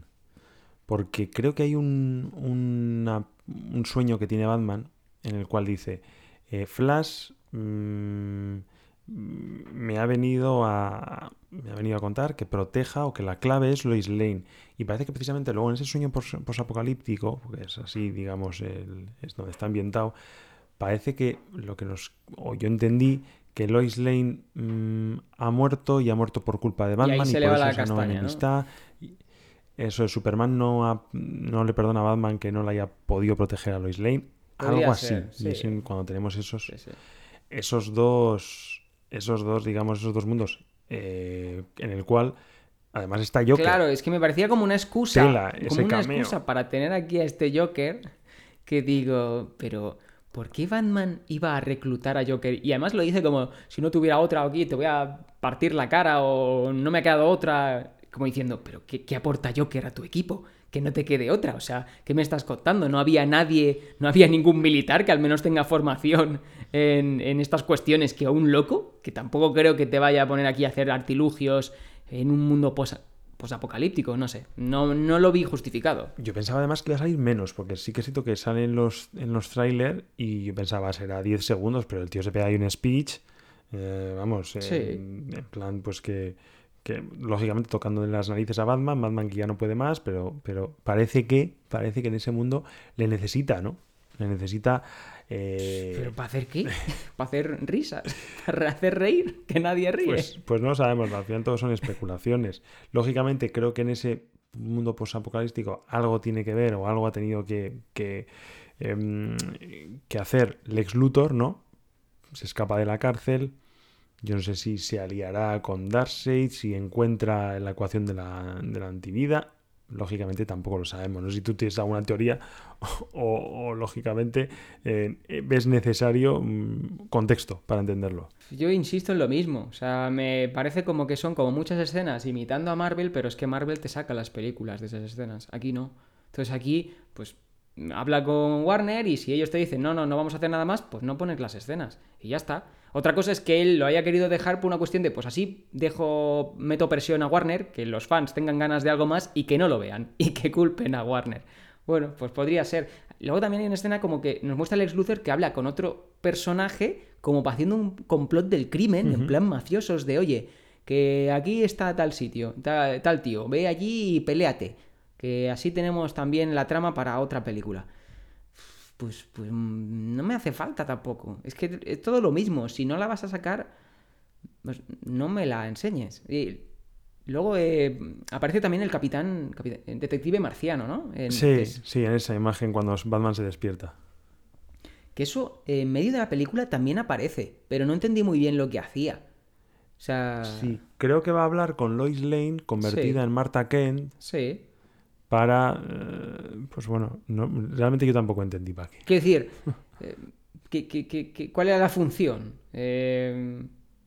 Porque creo que hay un, un sueño que tiene Batman en el cual dice, eh, Flash mm, me, ha venido a, me ha venido a contar que proteja o que la clave es Lois Lane. Y parece que precisamente luego en ese sueño posapocalíptico, porque es así, digamos, es donde está ambientado, parece que lo que nos. o yo entendí que Lois Lane mm, ha muerto y ha muerto por culpa de Batman y, por eso esa nueva enemistad. Eso Superman no, no le perdona a Batman que no le haya podido proteger a Lois Lane. Algo así. cuando tenemos esos, esos dos, esos dos, digamos, esos dos mundos eh, en el cual además está Joker. Claro, es que me parecía como una excusa, como una excusa para tener aquí a este Joker que digo, pero ¿por qué Batman iba a reclutar a Joker? Y además lo dice como, si no tuviera otra aquí, te voy a partir la cara o no me ha quedado otra. Como diciendo, pero ¿qué, qué aporta Joker a tu equipo? Que no te quede otra. O sea, ¿qué me estás contando? No había nadie, no había ningún militar que al menos tenga formación en, estas cuestiones que un loco, que tampoco creo que te vaya a poner aquí a hacer artilugios en un mundo posapocalíptico, no sé. No, no lo vi justificado. Yo pensaba además que iba a salir menos, porque sí que siento que sale en los, en los trailers y yo pensaba será 10 segundos, pero el tío se pega ahí un speech. Eh, vamos, en plan, pues que que lógicamente tocando en las narices a Batman, Batman que ya no puede más, pero, pero parece que parece que en ese mundo le necesita, ¿no? Le necesita. Eh, ¿Pero para hacer qué? ¿Para hacer risas? ¿Para hacer reír? Que nadie ríe. Pues, pues no sabemos, al final todo son especulaciones. Lógicamente, creo que en ese mundo posapocalíptico algo tiene que ver o algo ha tenido que, que, em, que hacer Lex Luthor, ¿no? Se escapa de la cárcel, yo no sé si se aliará con Darkseid, si encuentra la ecuación de la, de la antivida. Lógicamente tampoco lo sabemos. No sé si tú tienes alguna teoría o, lógicamente eh, ves necesario mm, contexto para entenderlo. Yo insisto en lo mismo. O sea, me parece como que son como muchas escenas imitando a Marvel, pero es que Marvel te saca las películas de esas escenas. Aquí no. Entonces aquí, pues habla con Warner y si ellos te dicen no, no, no vamos a hacer nada más, pues no pones las escenas. Y ya está. Otra cosa es que él lo haya querido dejar por una cuestión de, pues así dejo, meto presión a Warner, que los fans tengan ganas de algo más y que no lo vean y que culpen a Warner. Bueno, pues podría ser. Luego también hay una escena como que nos muestra Lex Luthor que habla con otro personaje como haciendo un complot del crimen, en plan mafiosos, de oye, que aquí está tal sitio, tal, tal tío, ve allí y peleate. Que así tenemos también la trama para otra película pues, pues mm, no me hace falta tampoco. Es que es todo lo mismo. Si no la vas a sacar, pues no me la enseñes. Y Luego eh, aparece también el capitán, capitán- el detective marciano, ¿no? En- Sí, es- sí, en esa imagen cuando Batman se despierta. Que eso eh, en medio de la película también aparece, pero no entendí muy bien lo que hacía. O sea, Sí, creo que va a hablar con Lois Lane, convertida Sí. en Marta Kent, sí. Para... eh, pues bueno, no- realmente yo tampoco entendí para qué. Quiero decir, ¿qué- qué- qué- cuál era la función? Eh,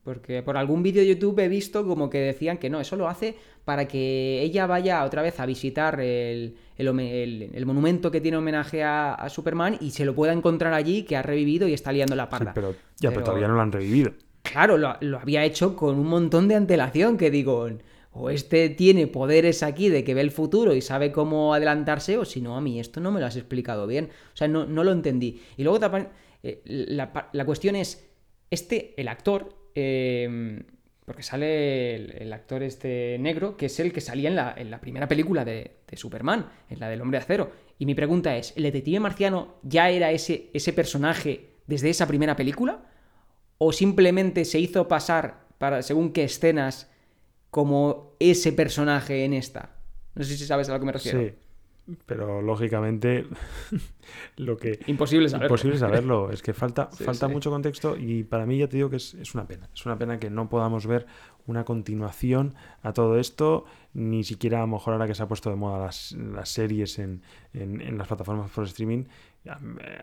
porque por algún vídeo de YouTube he visto como que decían que no, eso lo hace para que ella vaya otra vez a visitar el, el home- el- el monumento que tiene homenaje a, a Superman y se lo pueda encontrar allí, que ha revivido y está liando la Sí, parda. pero, ya, pero Pero- todavía no lo han revivido. Claro, lo, lo había hecho con un montón de antelación, que digo, o este tiene poderes aquí de que ve el futuro y sabe cómo adelantarse, o si no, a mí esto no me lo has explicado bien. O sea, no, no lo entendí. Y luego eh, la, la cuestión es, este, el actor, eh, porque sale el, el actor este negro, que es el que salía en la, en la primera película de, de Superman, en la del Hombre de Acero. Y mi pregunta es, ¿el detective marciano ya era ese, ese personaje desde esa primera película? o simplemente se hizo pasar para según qué escenas como ese personaje en esta. No sé si sabes a lo que me refiero. Sí, pero lógicamente lo que... Imposible saberlo. Imposible saberlo, es que falta, Sí, falta sí. mucho contexto y para mí ya te digo que es, es una pena. Es una pena que no podamos ver una continuación a todo esto, ni siquiera a lo mejor ahora que se ha puesto de moda las, las series en, en- en las plataformas por streaming, a,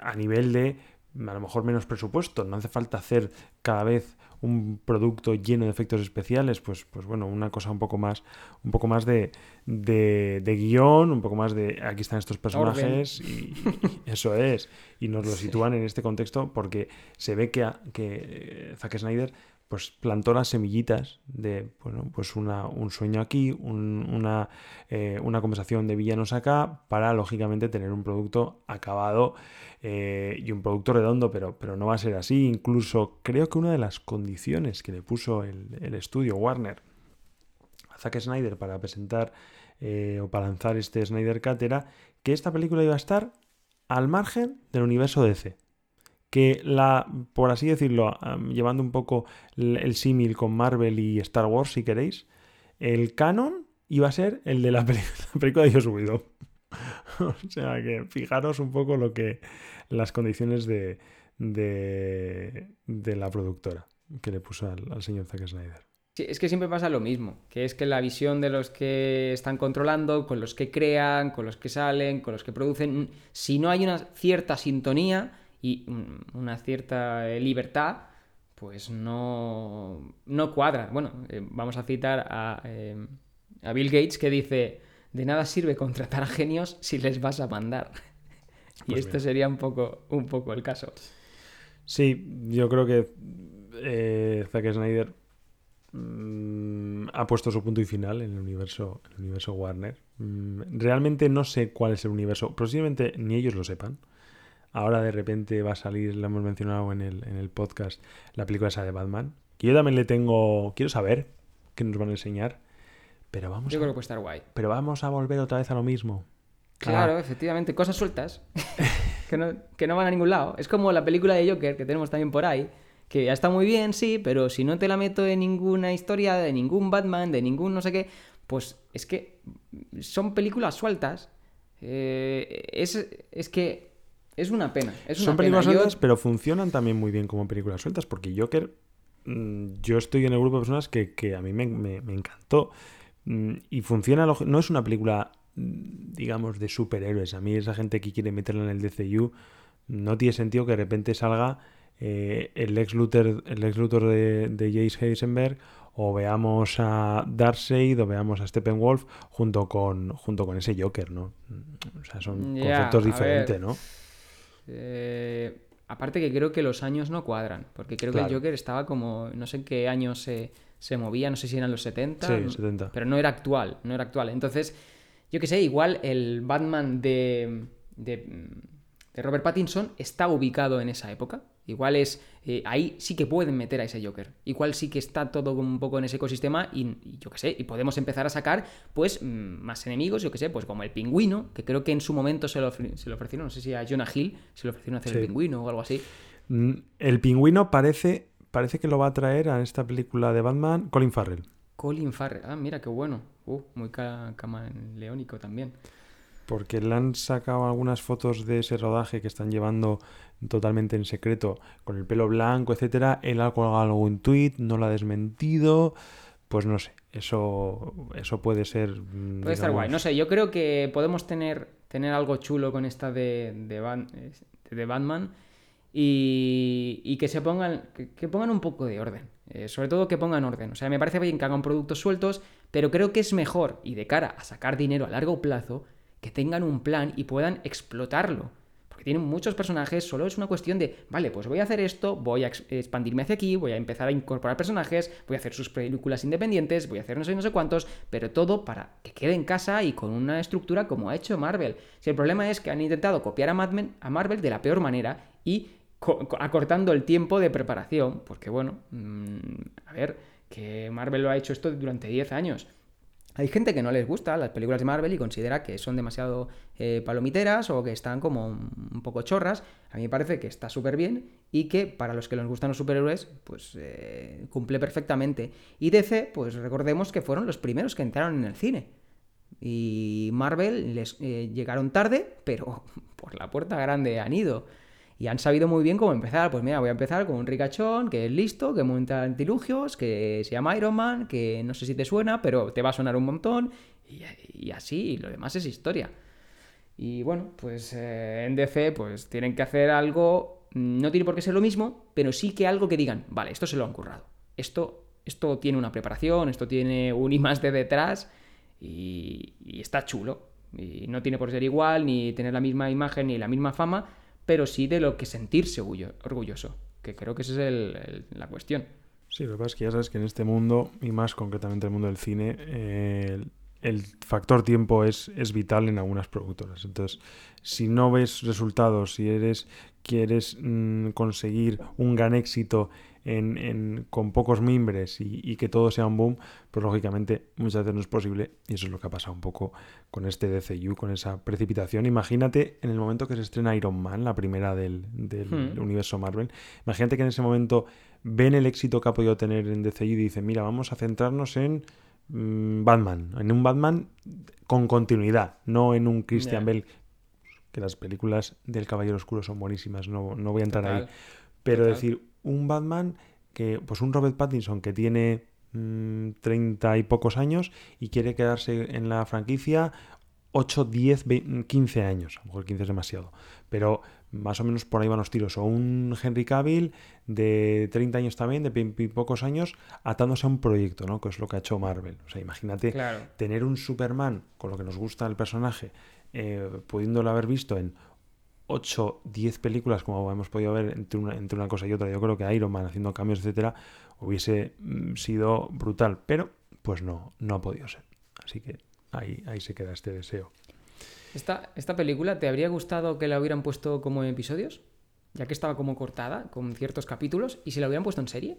a nivel de a lo mejor menos presupuesto, no hace falta hacer cada vez un producto lleno de efectos especiales, pues, pues bueno, una cosa un poco más, un poco más de, de, de guion, un poco más de aquí están estos personajes y, y eso es. Y nos lo sitúan en este contexto porque se ve que, que Zack Snyder pues plantó las semillitas de bueno, pues una, un sueño aquí, un- una, eh, una conversación de villanos acá, para lógicamente tener un producto acabado eh, y un producto redondo, pero, pero no va a ser así. Incluso creo que una de las condiciones que le puso el, el estudio Warner a Zack Snyder para presentar eh, o para lanzar este Snyder Cut era que esta película iba a estar al margen del universo DC. Que la, por así decirlo, llevando un poco el, el símil con Marvel y Star Wars, si queréis, el canon iba a ser el de la, película de Joss Whedon. o sea que fijaros un poco lo que las condiciones de, de, la productora que le puso al, señor Zack Snyder. Es que siempre pasa lo mismo, que es que la visión de los que están controlando, con los que crean, con los que salen, con los que producen, si no hay una cierta sintonía y una cierta eh, libertad, pues no, no cuadra. Bueno, eh, vamos a citar a, eh, a Bill Gates que dice, de nada sirve contratar a genios si les vas a mandar. y Pues esto bien. sería un poco, un poco el caso. Sí, yo creo que eh, Zack Snyder mm, ha puesto su punto y final en el universo, el universo Warner. Mm, realmente no sé cuál es el universo, posiblemente ni ellos lo sepan. Ahora de repente va a salir, lo hemos mencionado en el, en el podcast, la película esa de Batman. Que yo también le tengo. Quiero saber qué nos van a enseñar. Pero vamos, Yo a, creo que puede estar guay. pero vamos a volver otra vez a lo mismo. Claro, Ah, efectivamente, cosas sueltas que, no, que no van a ningún lado. Es como la película de Joker que tenemos también por ahí, que ya está muy bien, sí, pero si no te la meto en ninguna historia, de ningún Batman, de ningún no sé qué, pues es que son películas sueltas. Eh, es, es que es una pena. Es una Son pena. películas Yo- sueltas, pero funcionan también muy bien como películas sueltas, porque Joker, mm, yo estoy en el grupo de personas que, que a mí me, me- me encantó. Mm, Y funciona, log- no es una película, mm, digamos, de superhéroes. A mí esa gente que quiere meterla en el DCU, no tiene sentido que de repente salga eh, el ex Luthor, el ex Luthor de, de Jace Heisenberg, o veamos a Darkseid, o veamos a Steppenwolf junto con, junto con ese Joker, ¿no? O sea, son conceptos diferentes, ver. ¿no? Eh, aparte que creo que los años no cuadran, porque creo que el Joker estaba como, no sé en qué años se, se movía, no sé si eran los 70, Sí, 70. pero no era actual, no era actual. Entonces, yo qué sé, igual el Batman de, de, de Robert Pattinson está ubicado en esa época. Igual es, eh, ahí sí que pueden meter a ese Joker. Igual sí que está todo un poco en ese ecosistema y, y yo qué sé, y podemos empezar a sacar pues mm, más enemigos, yo qué sé, pues como el pingüino, que creo que en su momento se lo, se lo ofrecieron, no sé si a Jonah Hill se le ofrecieron hacer el pingüino o algo así. Mm, El pingüino parece, parece que lo va a traer a esta película de Batman Colin Farrell. Colin Farrell. Ah, mira qué bueno. Uh, muy camaleónico también. Porque le han sacado algunas fotos de ese rodaje que están llevando totalmente en secreto, con el pelo blanco, etcétera. Él ha colgado algún tweet, no lo ha desmentido. Pues no sé, eso, eso puede ser. Mm, puede estar guay. No sé, yo creo que podemos tener, tener algo chulo con esta de, de, Batman y, que se pongan, que, pongan un poco de orden. Eh, sobre todo que pongan orden. O sea, me parece bien que hagan productos sueltos, pero creo que es mejor, y de cara a sacar dinero a largo plazo, que tengan un plan y puedan explotarlo tienen muchos personajes, solo es una cuestión de, vale, pues voy a hacer esto, voy a expandirme hacia aquí, voy a empezar a incorporar personajes, voy a hacer sus películas independientes, voy a hacer no sé no sé cuántos, pero todo para que quede en casa y con una estructura como ha hecho Marvel. Si el problema es que han intentado copiar a, a Marvel de la peor manera y acortando el tiempo de preparación, porque bueno, mm, a ver, que Marvel lo ha hecho esto durante 10 años. Hay gente que no les gusta las películas de Marvel y considera que son demasiado eh, palomiteras o que están como un poco chorras. A mí me parece que está súper bien y que para los que les gustan los superhéroes, pues eh, cumple perfectamente. Y DC, pues recordemos que fueron los primeros que entraron en el cine. Y Marvel les eh, llegaron tarde, pero por la puerta grande han ido. Y han sabido muy bien cómo empezar. Pues mira, voy a empezar con un ricachón que es listo, que monta antilugios, que se llama Iron Man, que no sé si te suena, pero te va a sonar un montón. Y, así, y lo demás es historia. Y bueno, pues eh, en DC pues tienen que hacer algo, no tiene por qué ser lo mismo, pero sí que algo que digan, vale, esto se lo han currado. Esto, esto tiene una preparación, esto tiene un I más de detrás y, y está chulo. Y no tiene por ser igual, ni tener la misma imagen, ni la misma fama, pero sí de lo que sentirse orgulloso, que creo que esa es la cuestión. Sí, lo que pasa es que ya sabes que en este mundo, y más concretamente en el mundo del cine, el factor tiempo es, es vital en algunas productoras. Entonces, si no ves resultados, si eres quieres mm, conseguir un gran éxito en, con pocos mimbres y, que todo sea un boom, pues lógicamente muchas veces no es posible y eso es lo que ha pasado un poco con este DCU, con esa precipitación. Imagínate en el momento que se estrena Iron Man, la primera del, hmm. universo Marvel, imagínate que en ese momento ven el éxito que ha podido tener en DCU y dicen, mira, vamos a centrarnos en mm, Batman, en un Batman con continuidad, no en un Christian Bell que las películas del Caballero Oscuro son buenísimas, no, voy a entrar ahí. Pero decir, un Batman que, pues un Robert Pattinson que tiene mm, treinta y pocos años y quiere quedarse en la franquicia 8, 10, 15 años. A lo mejor 15 es demasiado. Pero más o menos por ahí van los tiros. O un Henry Cavill de 30 años también, de pocos años, atándose a un proyecto, ¿no? Que es lo que ha hecho Marvel. O sea, imagínate tener un Superman con lo que nos gusta el personaje eh, pudiéndolo haber visto en 8, 10 películas, como hemos podido ver entre una, entre una cosa y otra, yo creo que Iron Man haciendo cambios, etcétera, hubiese mm, sido brutal, pero pues no, no ha podido ser. Así que ahí, ahí se queda este deseo. ¿Esta, ¿Esta película te habría gustado que la hubieran puesto como episodios? Ya que estaba como cortada, con ciertos capítulos, y si la hubieran puesto en serie.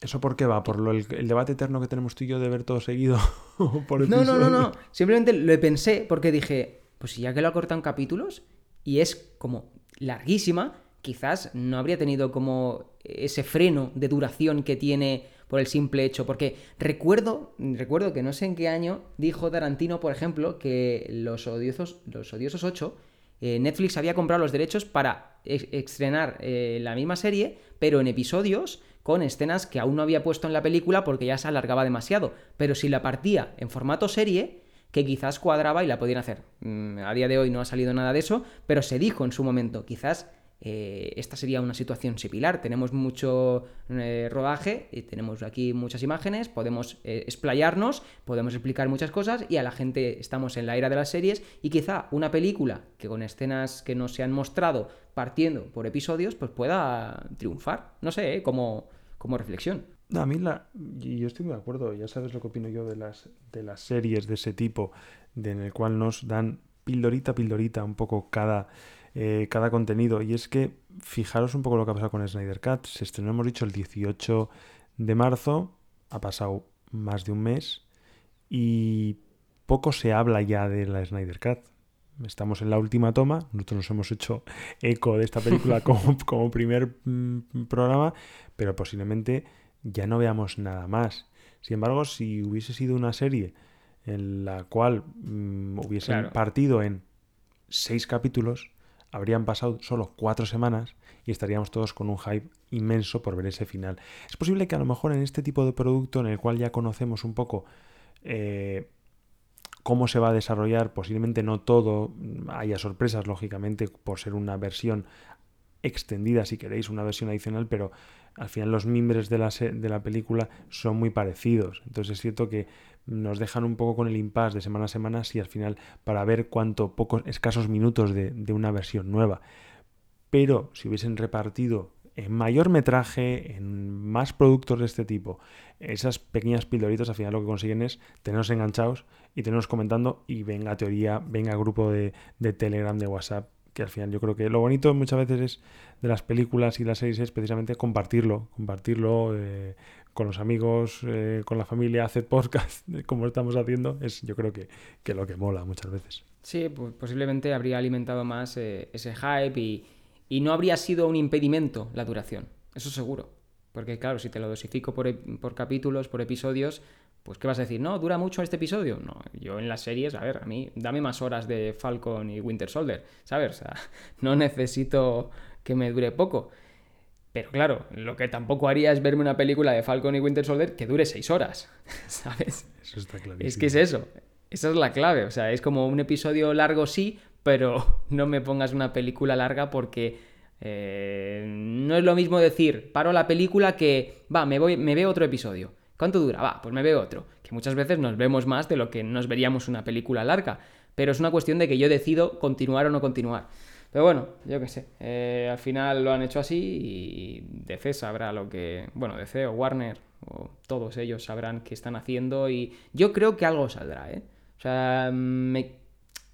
¿Eso por qué va? ¿Por lo, el, debate eterno que tenemos tú y yo de ver todo seguido? por no, no, no, no. Simplemente lo pensé porque dije, pues ya que lo ha cortado en capítulos y es como larguísima, quizás no habría tenido como ese freno de duración que tiene por el simple hecho. Porque recuerdo, recuerdo que no sé en qué año dijo Tarantino, por ejemplo, que Los Odiosos, los odiosos 8, eh, Netflix había comprado los derechos para estrenar eh, la misma serie, pero en episodios con escenas que aún no había puesto en la película porque ya se alargaba demasiado. Pero si la partía en formato serie, que quizás cuadraba y la podían hacer. Mm, a día de hoy no ha salido nada de eso, pero se dijo en su momento, quizás eh, esta sería una situación similar. Tenemos mucho eh, rodaje y tenemos aquí muchas imágenes, podemos eh, explayarnos, podemos explicar muchas cosas y a la gente estamos en la era de las series y quizá una película que con escenas que no se han mostrado partiendo por episodios, pues pueda triunfar. No sé, como, como reflexión. A mí la, yo estoy muy de acuerdo, ya sabes lo que opino yo de las, de las series de ese tipo, de, en el cual nos dan pildorita, pildorita, un poco cada eh, cada contenido. Y es que fijaros un poco lo que ha pasado con Snyder Cut. Se estrenó, hemos dicho, el 18 de marzo. Ha pasado más de un mes. Y poco se habla ya de la Snyder Cut. Estamos en la última toma. Nosotros nos hemos hecho eco de esta película como, como primer mm, programa. Pero posiblemente ya no veamos nada más. Sin embargo, si hubiese sido una serie en la cual mm, hubiesen Claro. partido en seis capítulos, habrían pasado solo cuatro semanas y estaríamos todos con un hype inmenso por ver ese final. Es posible que a lo mejor en este tipo de producto en el cual ya conocemos un poco eh, cómo se va a desarrollar, posiblemente no todo, mm, haya sorpresas, lógicamente, por ser una versión extendida, si queréis, una versión adicional, pero al final los mimbres de la, de la película son muy parecidos. Entonces es cierto que nos dejan un poco con el impasse de semana a semana, si al final, para ver cuánto pocos, escasos minutos de, de una versión nueva. Pero si hubiesen repartido en mayor metraje, en más productos de este tipo, esas pequeñas pildoritas al final lo que consiguen es tenernos enganchados y tenernos comentando y venga teoría, venga grupo de, de Telegram, de WhatsApp, que al final yo creo que lo bonito muchas veces es de las películas y las series es precisamente compartirlo, compartirlo eh, con los amigos, eh, con la familia, hacer podcast, como estamos haciendo, es yo creo que, que lo que mola muchas veces. Sí, pues posiblemente habría alimentado más eh, ese hype y, y no habría sido un impedimento la duración, eso seguro. Porque claro, si te lo dosifico por, por capítulos, por episodios, pues ¿qué vas a decir? No, dura mucho este episodio. No, yo en las series, a ver, a mí dame más horas de Falcon y Winter Soldier, ¿sabes? O sea, no necesito que me dure poco. Pero claro, lo que tampoco haría es verme una película de Falcon y Winter Soldier que dure seis horas, ¿sabes? Eso está clarísimo. Es que es eso. Esa es la clave. O sea, es como un episodio largo, sí, pero no me pongas una película larga porque eh, no es lo mismo decir, paro la película que, va, me, voy, me veo otro episodio. ¿Cuánto dura? Va, pues me veo otro. Que muchas veces nos vemos más de lo que nos veríamos una película larga. Pero es una cuestión de que yo decido continuar o no continuar. Pero bueno, yo qué sé. eh, al final lo han hecho así y DC sabrá lo que. Bueno, DC o Warner o todos ellos sabrán qué están haciendo y yo creo que algo saldrá, ¿eh? O sea,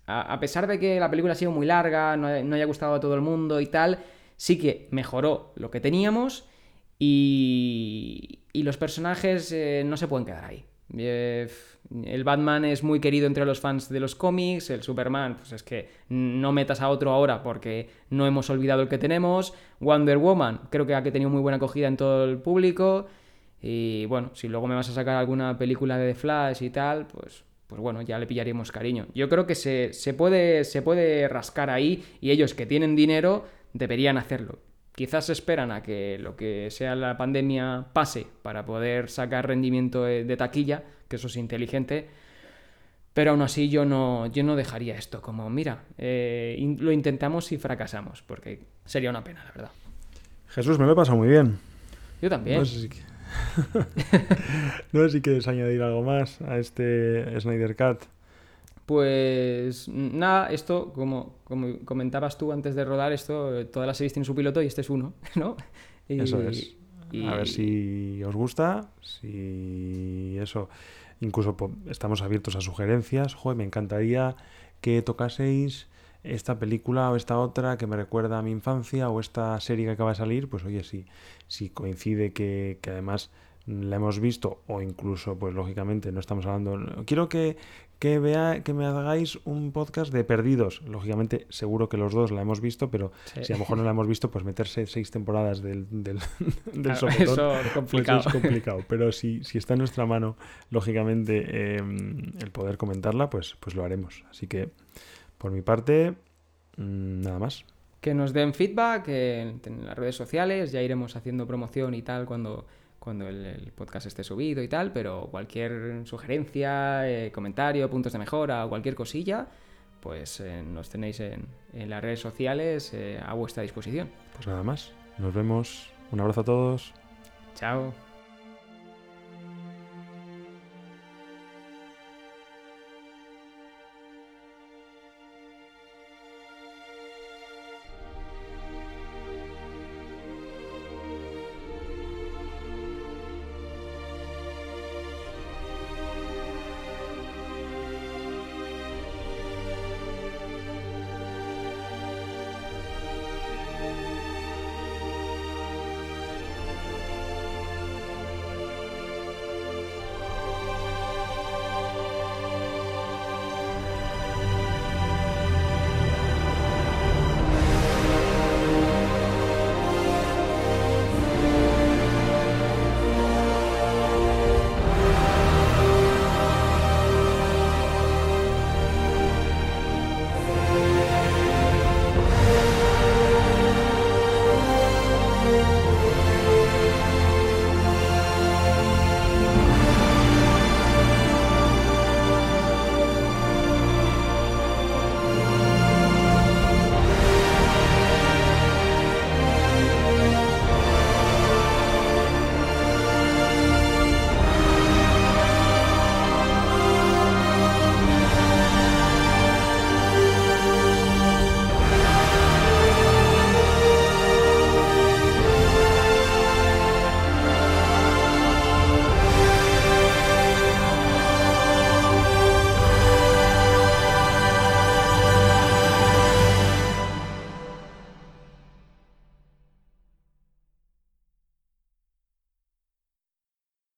a, pesar de que la película ha sido muy larga, no haya gustado a todo el mundo y tal, sí que mejoró lo que teníamos y, y los personajes eh, no se pueden quedar ahí. Eh, el Batman es muy querido entre los fans de los cómics, el Superman, pues es que no metas a otro ahora porque no hemos olvidado el que tenemos. Wonder Woman, creo que ha tenido muy buena acogida en todo el público. Y bueno, si luego me vas a sacar alguna película de The Flash y tal, pues, pues bueno, ya le pillaremos cariño. Yo creo que se, se puede, se puede rascar ahí y ellos que tienen dinero deberían hacerlo. Quizás esperan a que lo que sea la pandemia pase para poder sacar rendimiento de, de taquilla, que eso es inteligente. Pero aún así yo no, yo no dejaría esto como, mira, eh, lo intentamos y fracasamos, porque sería una pena, la verdad. Jesús, me lo he pasado muy bien. Yo también. No sé si, no sé si quieres añadir algo más a este Snyder Cut. Pues nada, esto, como, como comentabas tú antes de rodar, esto, eh, todas las series tienen su piloto y este es uno, ¿no? Y- Eso es. y- A ver si os gusta, si eso. Incluso estamos abiertos a sugerencias. Joder, me encantaría que tocaseis esta película o esta otra que me recuerda a mi infancia o esta serie que acaba de salir. Pues oye, si, si coincide que, que además la hemos visto o incluso, pues lógicamente, no estamos hablando... Quiero que, que, vea, que me hagáis un podcast de perdidos. Lógicamente, seguro que los dos la hemos visto, pero Sí. si a lo mejor no la hemos visto, pues meterse seis temporadas del, del, del Claro, sopetón, eso es pues complicado. es complicado. Pero si, si está en nuestra mano, lógicamente, eh, el poder comentarla, pues, pues lo haremos. Así que, por mi parte, mm, nada más. que nos den feedback en, en las redes sociales, ya iremos haciendo promoción y tal cuando, cuando el, el podcast esté subido y tal, pero cualquier sugerencia, eh, comentario, puntos de mejora o cualquier cosilla, pues eh, nos tenéis en, en las redes sociales eh, a vuestra disposición. Pues nada más. Nos vemos. Un abrazo a todos. Chao.